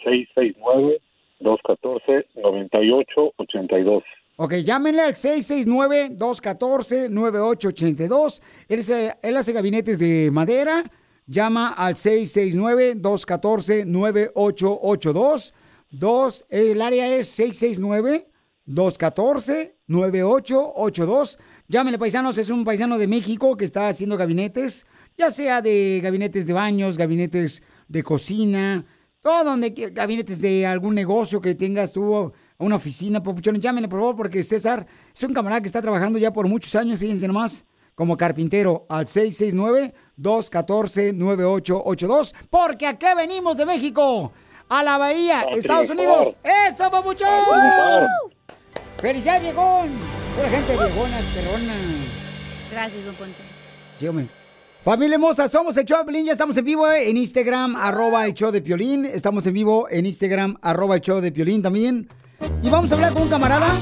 669-214-9882. Ok, llámenle al 669-214-9882. Él, se- él hace gabinetes de madera. Llama al 669-214-9882. Dos, el área es 669-214-9882. Llámenle, paisanos. Es un paisano de México que está haciendo gabinetes, ya sea de gabinetes de baños, gabinetes de cocina, todo donde gabinetes de algún negocio que tengas tú, una oficina, papuchones, llámenle por favor, porque César es un camarada que está trabajando ya por muchos años, fíjense nomás, como carpintero al 669-214-9882, porque aquí venimos de México, a la Bahía, Estados. Unidos. ¡Eso, papuchón! ¡Felicidades, viejón! Pura gente viejona, perrona. Gracias, don Poncho. Hombre. Familia hermosa, somos el show de Piolín, ya estamos en vivo eh, en Instagram, arroba el show de Piolín, estamos en vivo en Instagram, arroba el show de Piolín también. Y vamos a hablar con un camarada.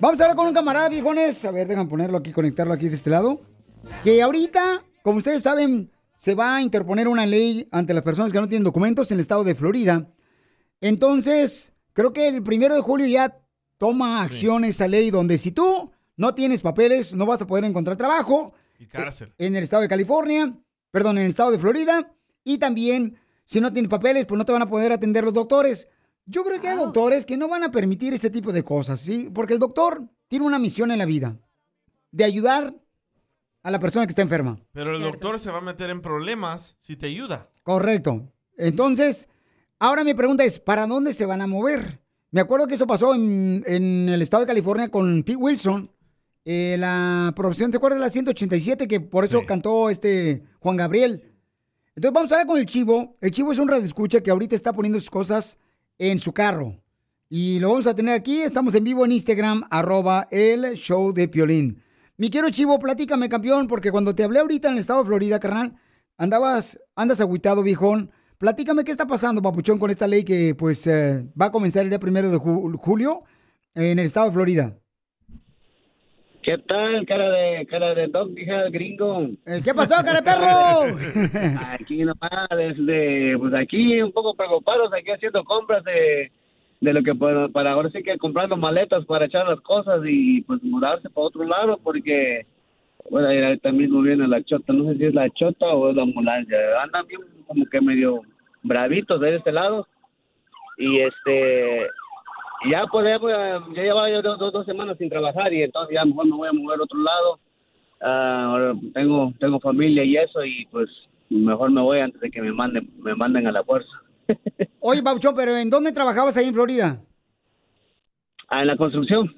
Vamos a hablar con un camarada, viejones. A ver, déjame ponerlo aquí, conectarlo aquí de este lado. que ahorita, como ustedes saben, se va a interponer una ley ante las personas que no tienen documentos en el estado de Florida. Entonces, creo que el primero de julio ya toma acción esa ley donde si tú no tienes papeles, no vas a poder encontrar trabajo Y cárcel. en el estado de California, perdón, en el estado de Florida, y también si no tienes papeles, pues no te van a poder atender los doctores. Yo creo que hay doctores que no van a permitir ese tipo de cosas, ¿sí? Porque el doctor tiene una misión en la vida, de ayudar a la persona que está enferma. Pero el doctor se va a meter en problemas si te ayuda. Correcto. Entonces, ahora mi pregunta es, ¿para dónde se van a mover? Me acuerdo que eso pasó en, en el estado de California con Pete Wilson, eh, la profesión, ¿te acuerdas de la 187? Que por eso cantó este Juan Gabriel. Entonces vamos a hablar con el Chivo. El Chivo es un radioescucha que ahorita está poniendo sus cosas en su carro. Y lo vamos a tener aquí. Estamos en vivo en Instagram, arroba el show de Piolín. Mi quiero Chivo, platícame, campeón, porque cuando te hablé ahorita en el estado de Florida, carnal, andabas, andas agüitado, viejón. Platícame qué está pasando, papuchón, con esta ley que pues eh, va a comenzar el día primero de ju- julio en el estado de Florida. ¿Qué tal, cara de cara de dog, hija gringo? Eh, ¿Qué pasó, cara de perro? aquí nomás, desde, pues aquí un poco preocupados, aquí haciendo compras de, de lo que para, para ahora sí que comprando maletas para echar las cosas y pues mudarse para otro lado porque, bueno, ahí ahorita mismo viene la chota, no sé si es la chota o es la ambulancia, andan bien como que medio bravitos de este lado. Y este ya pues ya, ya llevaba yo dos, semanas sin trabajar y entonces ya mejor me voy a mover a otro lado. Ahora tengo tengo familia y eso y pues mejor me voy antes de que me manden me manden a la fuerza. Oye, Papuchón, pero ¿en dónde trabajabas ahí en Florida? Ah, en la construcción.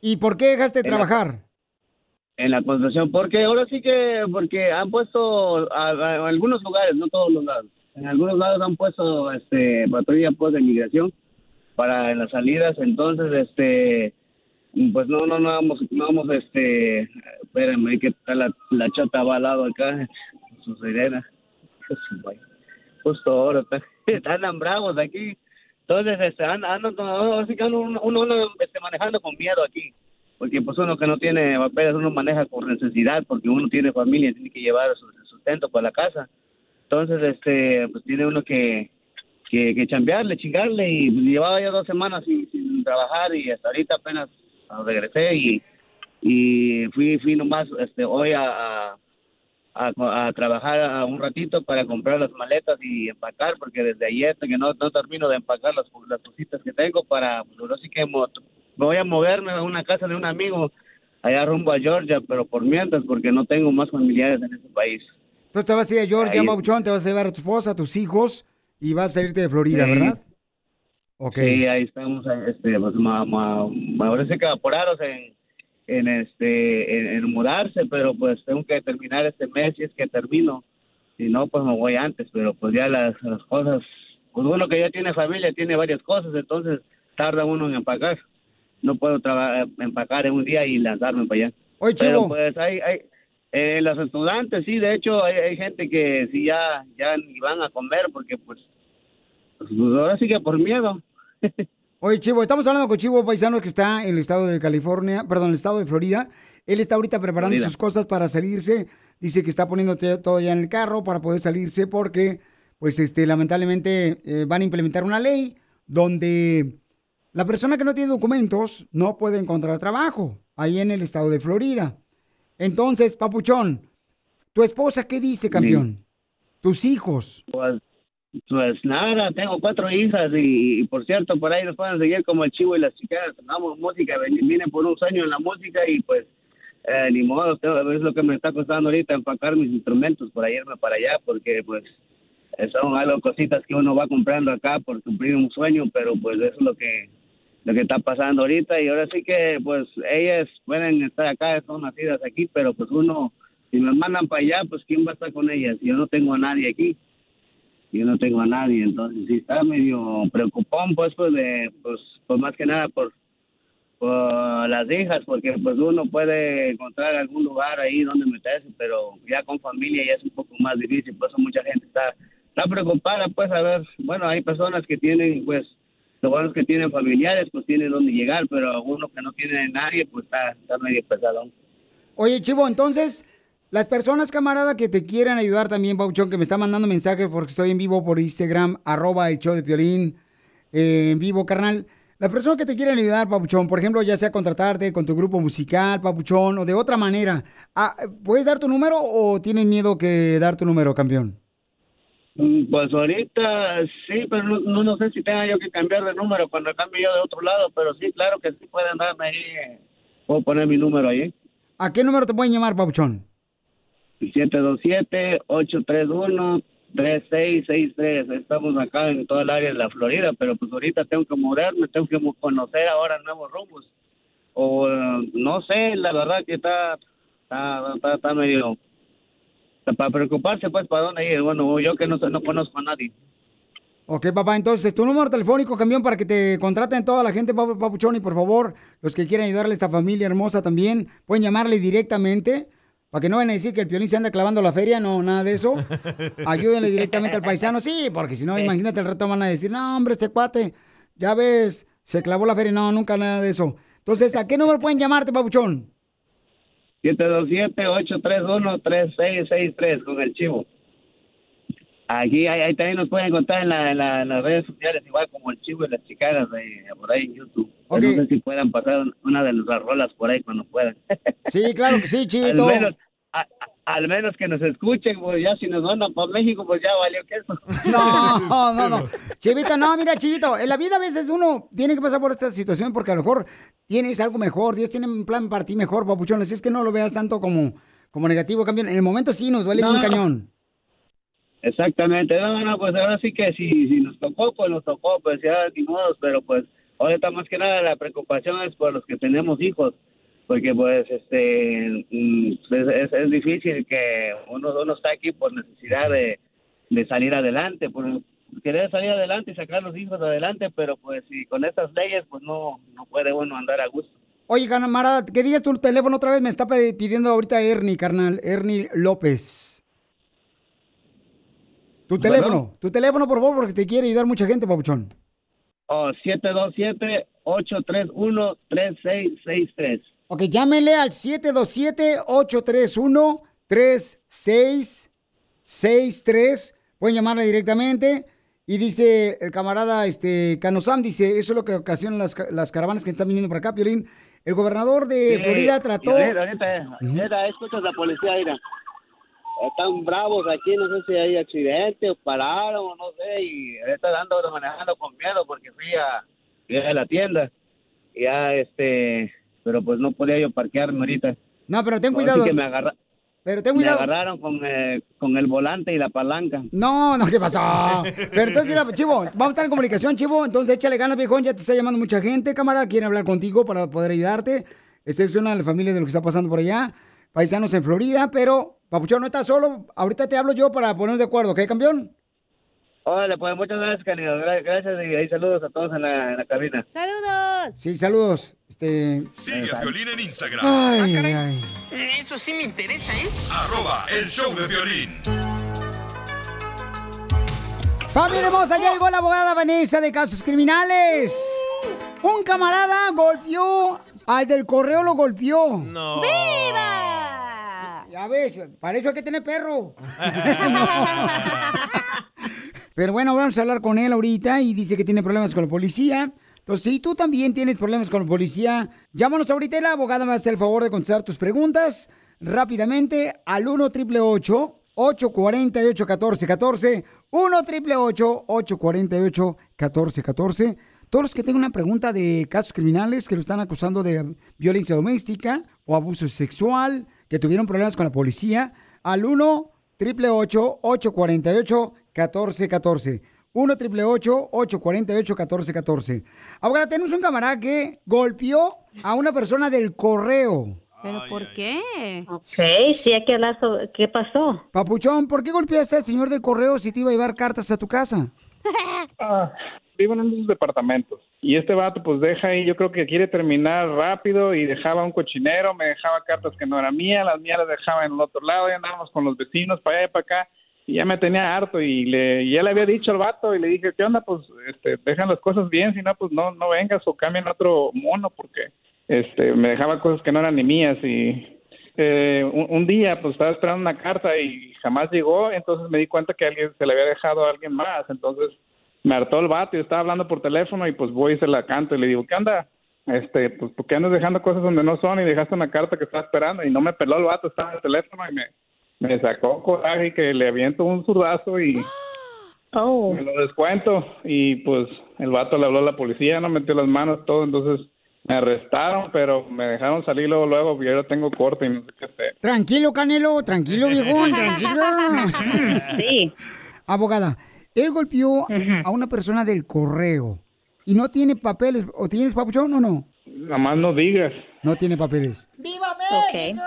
¿Y por qué dejaste de En trabajar? En la construcción porque ahora sí que porque han puesto a, algunos lugares no todos los lados. En algunos lados han puesto este patrulla pues de migración para las salidas. Entonces este pues no no no vamos no vamos este espérame que está la, la chata va al acá su sirena. Justo ahora está- están bravos aquí. Entonces este andan andan así que uno, uno, uno, este, manejando con miedo aquí porque pues uno que no tiene papeles uno maneja por necesidad porque uno tiene familia tiene que llevar su sustento para la casa. Entonces este pues tiene uno que que, que chambearle chingarle y pues, llevaba ya dos semanas sin, sin trabajar y hasta ahorita apenas ah, regresé y y fui fui nomás este hoy a, a trabajar a un ratito para comprar las maletas y empacar porque desde ayer que no, no termino de empacar las, las cositas que tengo para pues sí que mo- me voy a moverme a una casa de un amigo allá rumbo a Georgia pero por mientras porque no tengo más familiares en ese país Entonces te vas a ir a Georgia, Ahí. Papuchón, te vas a llevar a tu esposa, a tus hijos y vas a salirte de Florida, Sí. ¿verdad? Ok. Sí, ahí estamos, este, pues, ma, ma, ma- ahora sí que apurados en, en este, en, en mudarse, pero pues tengo que terminar este mes y es que termino, si no, pues me voy antes, pero pues ya las, las cosas, pues uno que ya tiene familia tiene varias cosas, entonces tarda uno en empacar, no puedo traba- empacar en un día y lanzarme para allá. Oye, Pero Chivo. pues hay, hay eh, los estudiantes, sí, de hecho hay, hay gente que sí ya, ya ni van a comer porque pues, pues ahora sí que por miedo. Oye, Chivo, estamos hablando con Chivo Paisano que está en el estado de California, perdón, el estado de Florida. Él está ahorita preparando Florida. sus cosas para salirse. Dice que está poniendo todo ya en el carro para poder salirse porque, pues, este, lamentablemente eh, van a implementar una ley donde la persona que no tiene documentos no puede encontrar trabajo ahí en el estado de Florida. Entonces, Papuchón, ¿tu esposa qué dice, campeón? ¿Tus hijos? Pues, pues nada, tengo cuatro hijas y, y, por cierto, por ahí nos pueden seguir como el chivo y las chicas, tocamos música, vine por un sueño en la música y pues eh, ni modo, es lo que me está costando ahorita empacar mis instrumentos para irme para allá porque pues son algo cositas que uno va comprando acá por cumplir un sueño, pero pues eso es lo que lo que está pasando ahorita. Y ahora sí que pues ellas pueden estar acá, son nacidas aquí, pero pues uno, si me mandan para allá, pues quién va a estar con ellas, yo no tengo a nadie aquí. Yo no tengo a nadie, entonces sí está medio preocupón, pues, pues, de, pues, pues más que nada por, por las hijas, porque pues uno puede encontrar algún lugar ahí donde meterse, pero ya con familia ya es un poco más difícil, por eso mucha gente está, está preocupada, pues, a ver, bueno, hay personas que tienen, pues, buenos que tienen familiares, pues tienen donde llegar, pero uno que no tiene nadie, pues está, está medio pesado. Oye, Chivo, entonces, Las personas, camarada, que te quieran ayudar también, Pauchón, que me está mandando mensajes porque estoy en vivo por Instagram, arroba el show de Piolín, eh, en vivo, carnal. Las personas que te quieren ayudar, Papuchón, por ejemplo, ya sea contratarte con tu grupo musical, Papuchón, o de otra manera, ah, ¿puedes dar tu número o tienen miedo que dar tu número, campeón? Mm, Pues ahorita sí, pero no, no, no sé si tenga yo que cambiar de número cuando cambie yo de otro lado, pero sí, claro que sí pueden darme ahí, eh, puedo poner mi número ahí. ¿A qué número te pueden llamar, Papuchón? 727-831-3663. Estamos acá en toda el área de la Florida, pero pues ahorita tengo que moverme, tengo que conocer ahora nuevos rumbos. O no sé, la verdad que está, está, está, está medio... Para preocuparse, pues, ¿para dónde ir? Bueno, yo que no, no conozco a nadie. Ok, papá, entonces tu número telefónico, campeón, para que te contraten toda la gente, papu- Papuchón, y por favor, los que quieran ayudarle a esta familia hermosa también, pueden llamarle directamente, para que no vayan a decir que el piolín se anda clavando la feria, no, nada de eso. Ayúdenle directamente al paisano, sí, porque si no, imagínate, el reto van a decir, no, hombre, este cuate, ya ves, se clavó la feria, no, nunca nada de eso. Entonces, ¿a qué número pueden llamarte, Papuchón? 727-831-3663 con el chivo. Aquí, ahí, ahí también nos pueden encontrar en, la- en la- en las redes sociales, igual como el chivo y las chicanas de, por ahí en YouTube. Pero No sé si puedan pasar una de nuestras rolas por ahí cuando puedan. Sí, claro que sí, al, Chivito. menos, a- a- al menos que nos escuchen, pues ya si nos mandan para México, pues ya valió que eso. No, no, no. Chivito, no, mira, Chivito, en la vida a veces uno tiene que pasar por esta situación porque a lo mejor tienes algo mejor, Dios tiene un plan para ti mejor, papuchón. Así es que no lo veas tanto como, como negativo, campeón. En el momento sí nos duele bien No. cañón. Exactamente, no, no, pues ahora sí que si, si nos tocó, pues nos tocó, pues ya ni modos, pero pues ahorita más que nada la preocupación es por los que tenemos hijos, porque pues este mm, es, es, difícil que uno, uno está aquí por necesidad de, de salir adelante, por querer salir adelante y sacar a los hijos adelante, pero pues si con estas leyes pues no, no puede uno andar a gusto. Oye, camarada, que digas tu teléfono otra vez, me está pidiendo ahorita Ernie, carnal, Ernie López. Tu Bueno. teléfono, tu teléfono, por favor, porque te quiere ayudar mucha gente, papuchón. Oh, 727-831-3663. Ok, llámenle al 727-831-3663. Pueden llamarle directamente. Y dice el camarada este, Canosam, dice, eso es lo que ocasiona las, las caravanas que están viniendo para acá, Piolín. El gobernador de Sí, Florida trató... Ahorita, ahorita, ahorita escuchas la policía, mira. Están bravos aquí, no sé si hay accidente o pararon, no sé, y ahorita ando manejando con miedo porque fui a, fui a la tienda. Ya, este, pero pues no podía yo parquearme ahorita. No, pero ten Así cuidado. que me, agarra- Pero ten me cuidado. agarraron con, eh, con el volante y la palanca. No, no, ¿qué pasó? Pero entonces, Chivo, vamos a estar en comunicación, Chivo. Entonces, échale ganas, viejón. Ya te está llamando mucha gente, cámara. Quiere hablar contigo para poder ayudarte. Esta es una de las familias de lo que está pasando por allá. Paisanos en Florida, pero Papuchón no está solo. Ahorita te hablo yo para ponernos de acuerdo, ¿ok, campeón? Órale, pues muchas gracias, Canido. Gra- Gracias y ahí saludos a todos en la, en la cabina. ¡Saludos! Sí, saludos. Este. Sigue a Piolín en Instagram. Ay, ay. Eso sí me interesa, ¿eh? Arroba el show de violín. Familia hermosa, ya llegó la abogada Vanessa de casos criminales. Un camarada golpeó al del correo, lo golpeó. No. ¡Viva! Ya ves, para eso hay que tener perro. Pero bueno, vamos a hablar con él ahorita y dice que tiene problemas con la policía. Entonces, si tú también tienes problemas con la policía, llámanos ahorita y la abogada me hace el favor de contestar tus preguntas rápidamente al 1 888 848 1414 1 888 848 1414 Todos los que tengan una pregunta de casos criminales que lo están acusando de violencia doméstica o abuso sexual, que tuvieron problemas con la policía, al 1 888 848 1414 1 888 848 1414 Abogada, tenemos un camarada que golpeó a una persona del correo. ¿Pero por qué? Ok, sí, hay que hablar sobre qué pasó. Papuchón, ¿por qué golpeaste al señor del correo si te iba a llevar cartas a tu casa? Ah, vivo en unos departamentos. Y este vato pues deja ahí, yo creo que quiere terminar rápido y dejaba un cochinero, me dejaba cartas que no eran mías, las mías las dejaba en el otro lado, y andábamos con los vecinos para allá y para acá. Y ya me tenía harto y le ya le había dicho al vato y le dije, ¿qué onda? Pues este, dejan las cosas bien, si no, pues no, no vengas o cambien otro mono porque este, me dejaba cosas que no eran ni mías y eh, un, un día pues estaba esperando una carta y jamás llegó, entonces me di cuenta que alguien se le había dejado a alguien más, entonces me hartó el vato y estaba hablando por teléfono y pues voy y se la canto y le digo, ¿qué anda? Este, pues, ¿por qué andas dejando cosas donde no son y dejaste una carta que estaba esperando? Y no me peló el vato, estaba en el teléfono y me, me sacó coraje y que le aviento un zurdazo y me lo descuento. Y pues el vato le habló a la policía, no metió las manos, todo, entonces me arrestaron, pero me dejaron salir luego, luego, y ahora tengo corte y no sé qué hacer. Tranquilo, Canelo, tranquilo, viejón, tranquilo. Sí. Abogada, él golpeó a una persona del correo y no tiene papeles. ¿O tienes papuchón o no? Nada más no digas. No tiene papeles. ¡Viva México!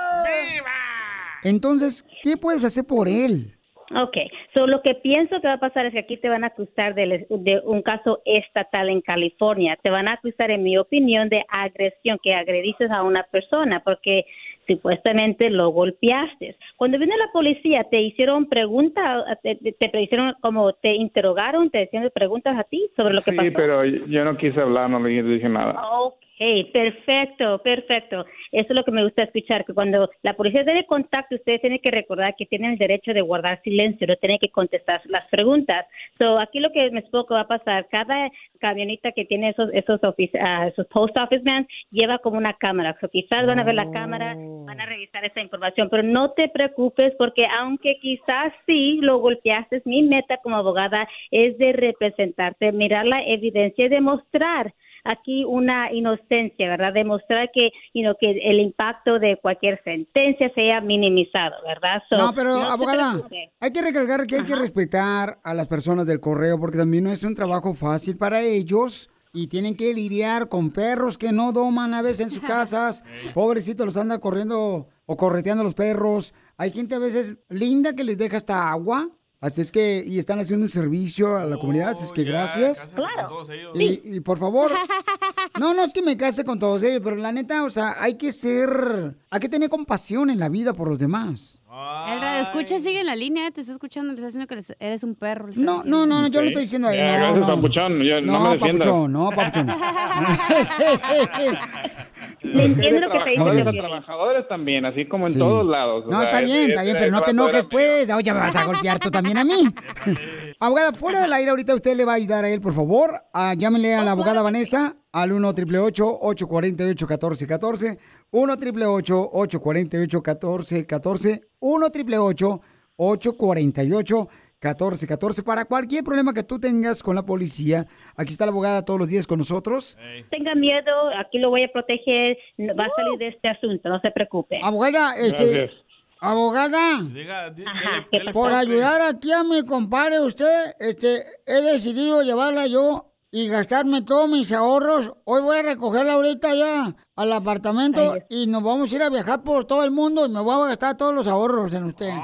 Entonces, ¿qué puedes hacer por él? Ok, so, lo que pienso que va a pasar es que aquí te van a acusar de, de un caso estatal en California. Te van a acusar, en mi opinión, de agresión, que agrediste a una persona, porque supuestamente lo golpeaste. Cuando vino la policía, ¿te hicieron preguntas, te, te- te hicieron como, te interrogaron, te hicieron preguntas a ti sobre lo que Sí, pasó? pero yo no quise hablar, no le dije nada. Ok, perfecto, perfecto. Eso es lo que me gusta escuchar, que cuando la policía tiene contacto, ustedes tienen que recordar que tienen el derecho de guardar silencio, no tienen que contestar las preguntas. So, aquí lo que me explico va a pasar, cada camioneta que tiene esos esos, ofici- ah, esos post office man lleva como una cámara. So, quizás van a ver la cámara, van a revisar esa información, pero no te preocupes porque aunque quizás sí lo golpeaste, mi meta como abogada es de representarte, mirar la evidencia y demostrar aquí una inocencia, ¿verdad? Demostrar que, you know, que el impacto de cualquier sentencia sea minimizado, ¿verdad? So, No, pero no abogada, hay que recalcar que hay que respetar a las personas del correo porque también no es un trabajo fácil para ellos y tienen que lidiar con perros que no doman a veces en sus casas. Pobrecitos los anda corriendo o correteando los perros. Hay gente a veces linda que les deja hasta agua. Así es que, y están haciendo un servicio a la comunidad, así es que gracias. Y, y por favor, no, no es que me case con todos ellos, pero la neta, o sea, hay que ser, hay que tener compasión en la vida por los demás. El radio escucha sigue en la línea, te está escuchando, le está diciendo que eres- eres un perro. No, no, no, no, yo no estoy diciendo ahí. No, no. papuchón, ya, no me No, defiendas. papuchón, no, papuchón. Le entiendo lo que te dice Piolín. trabajadores también, así como en Sí. todos lados. o No, sea, está bien, está bien, pero no te enojes, pues. Oye, me vas a golpear tú también a mí. abogada, fuera del aire, ahorita usted le va a ayudar a él, por favor. Ah, llámenle a la abogada Vanessa al 1 888 848 1414 1 888 848 1414 1 888 848 1414 para cualquier problema que tú tengas con la policía. Aquí está la abogada todos los días con nosotros. Tenga miedo, aquí lo voy a proteger, no- va a salir de este asunto, no se preocupe. Abogada, este, Gracias. abogada. Por ayudar aquí a mi compadre, usted, este, he decidido llevarla yo y gastarme todos mis ahorros. Hoy voy a recogerla ahorita ya al apartamento y nos vamos a ir a viajar por todo el mundo y me voy a gastar todos los ahorros en usted.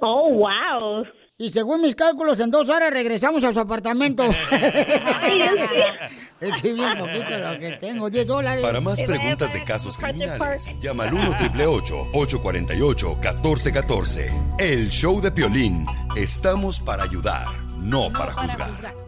Oh, wow. Y según mis cálculos, en dos horas regresamos a su apartamento. es que bien poquito lo que tengo, 10 dólares. Para más preguntas de casos criminales, llama al 1 888 848 1414 El show de Piolín. Estamos para ayudar, no para juzgar.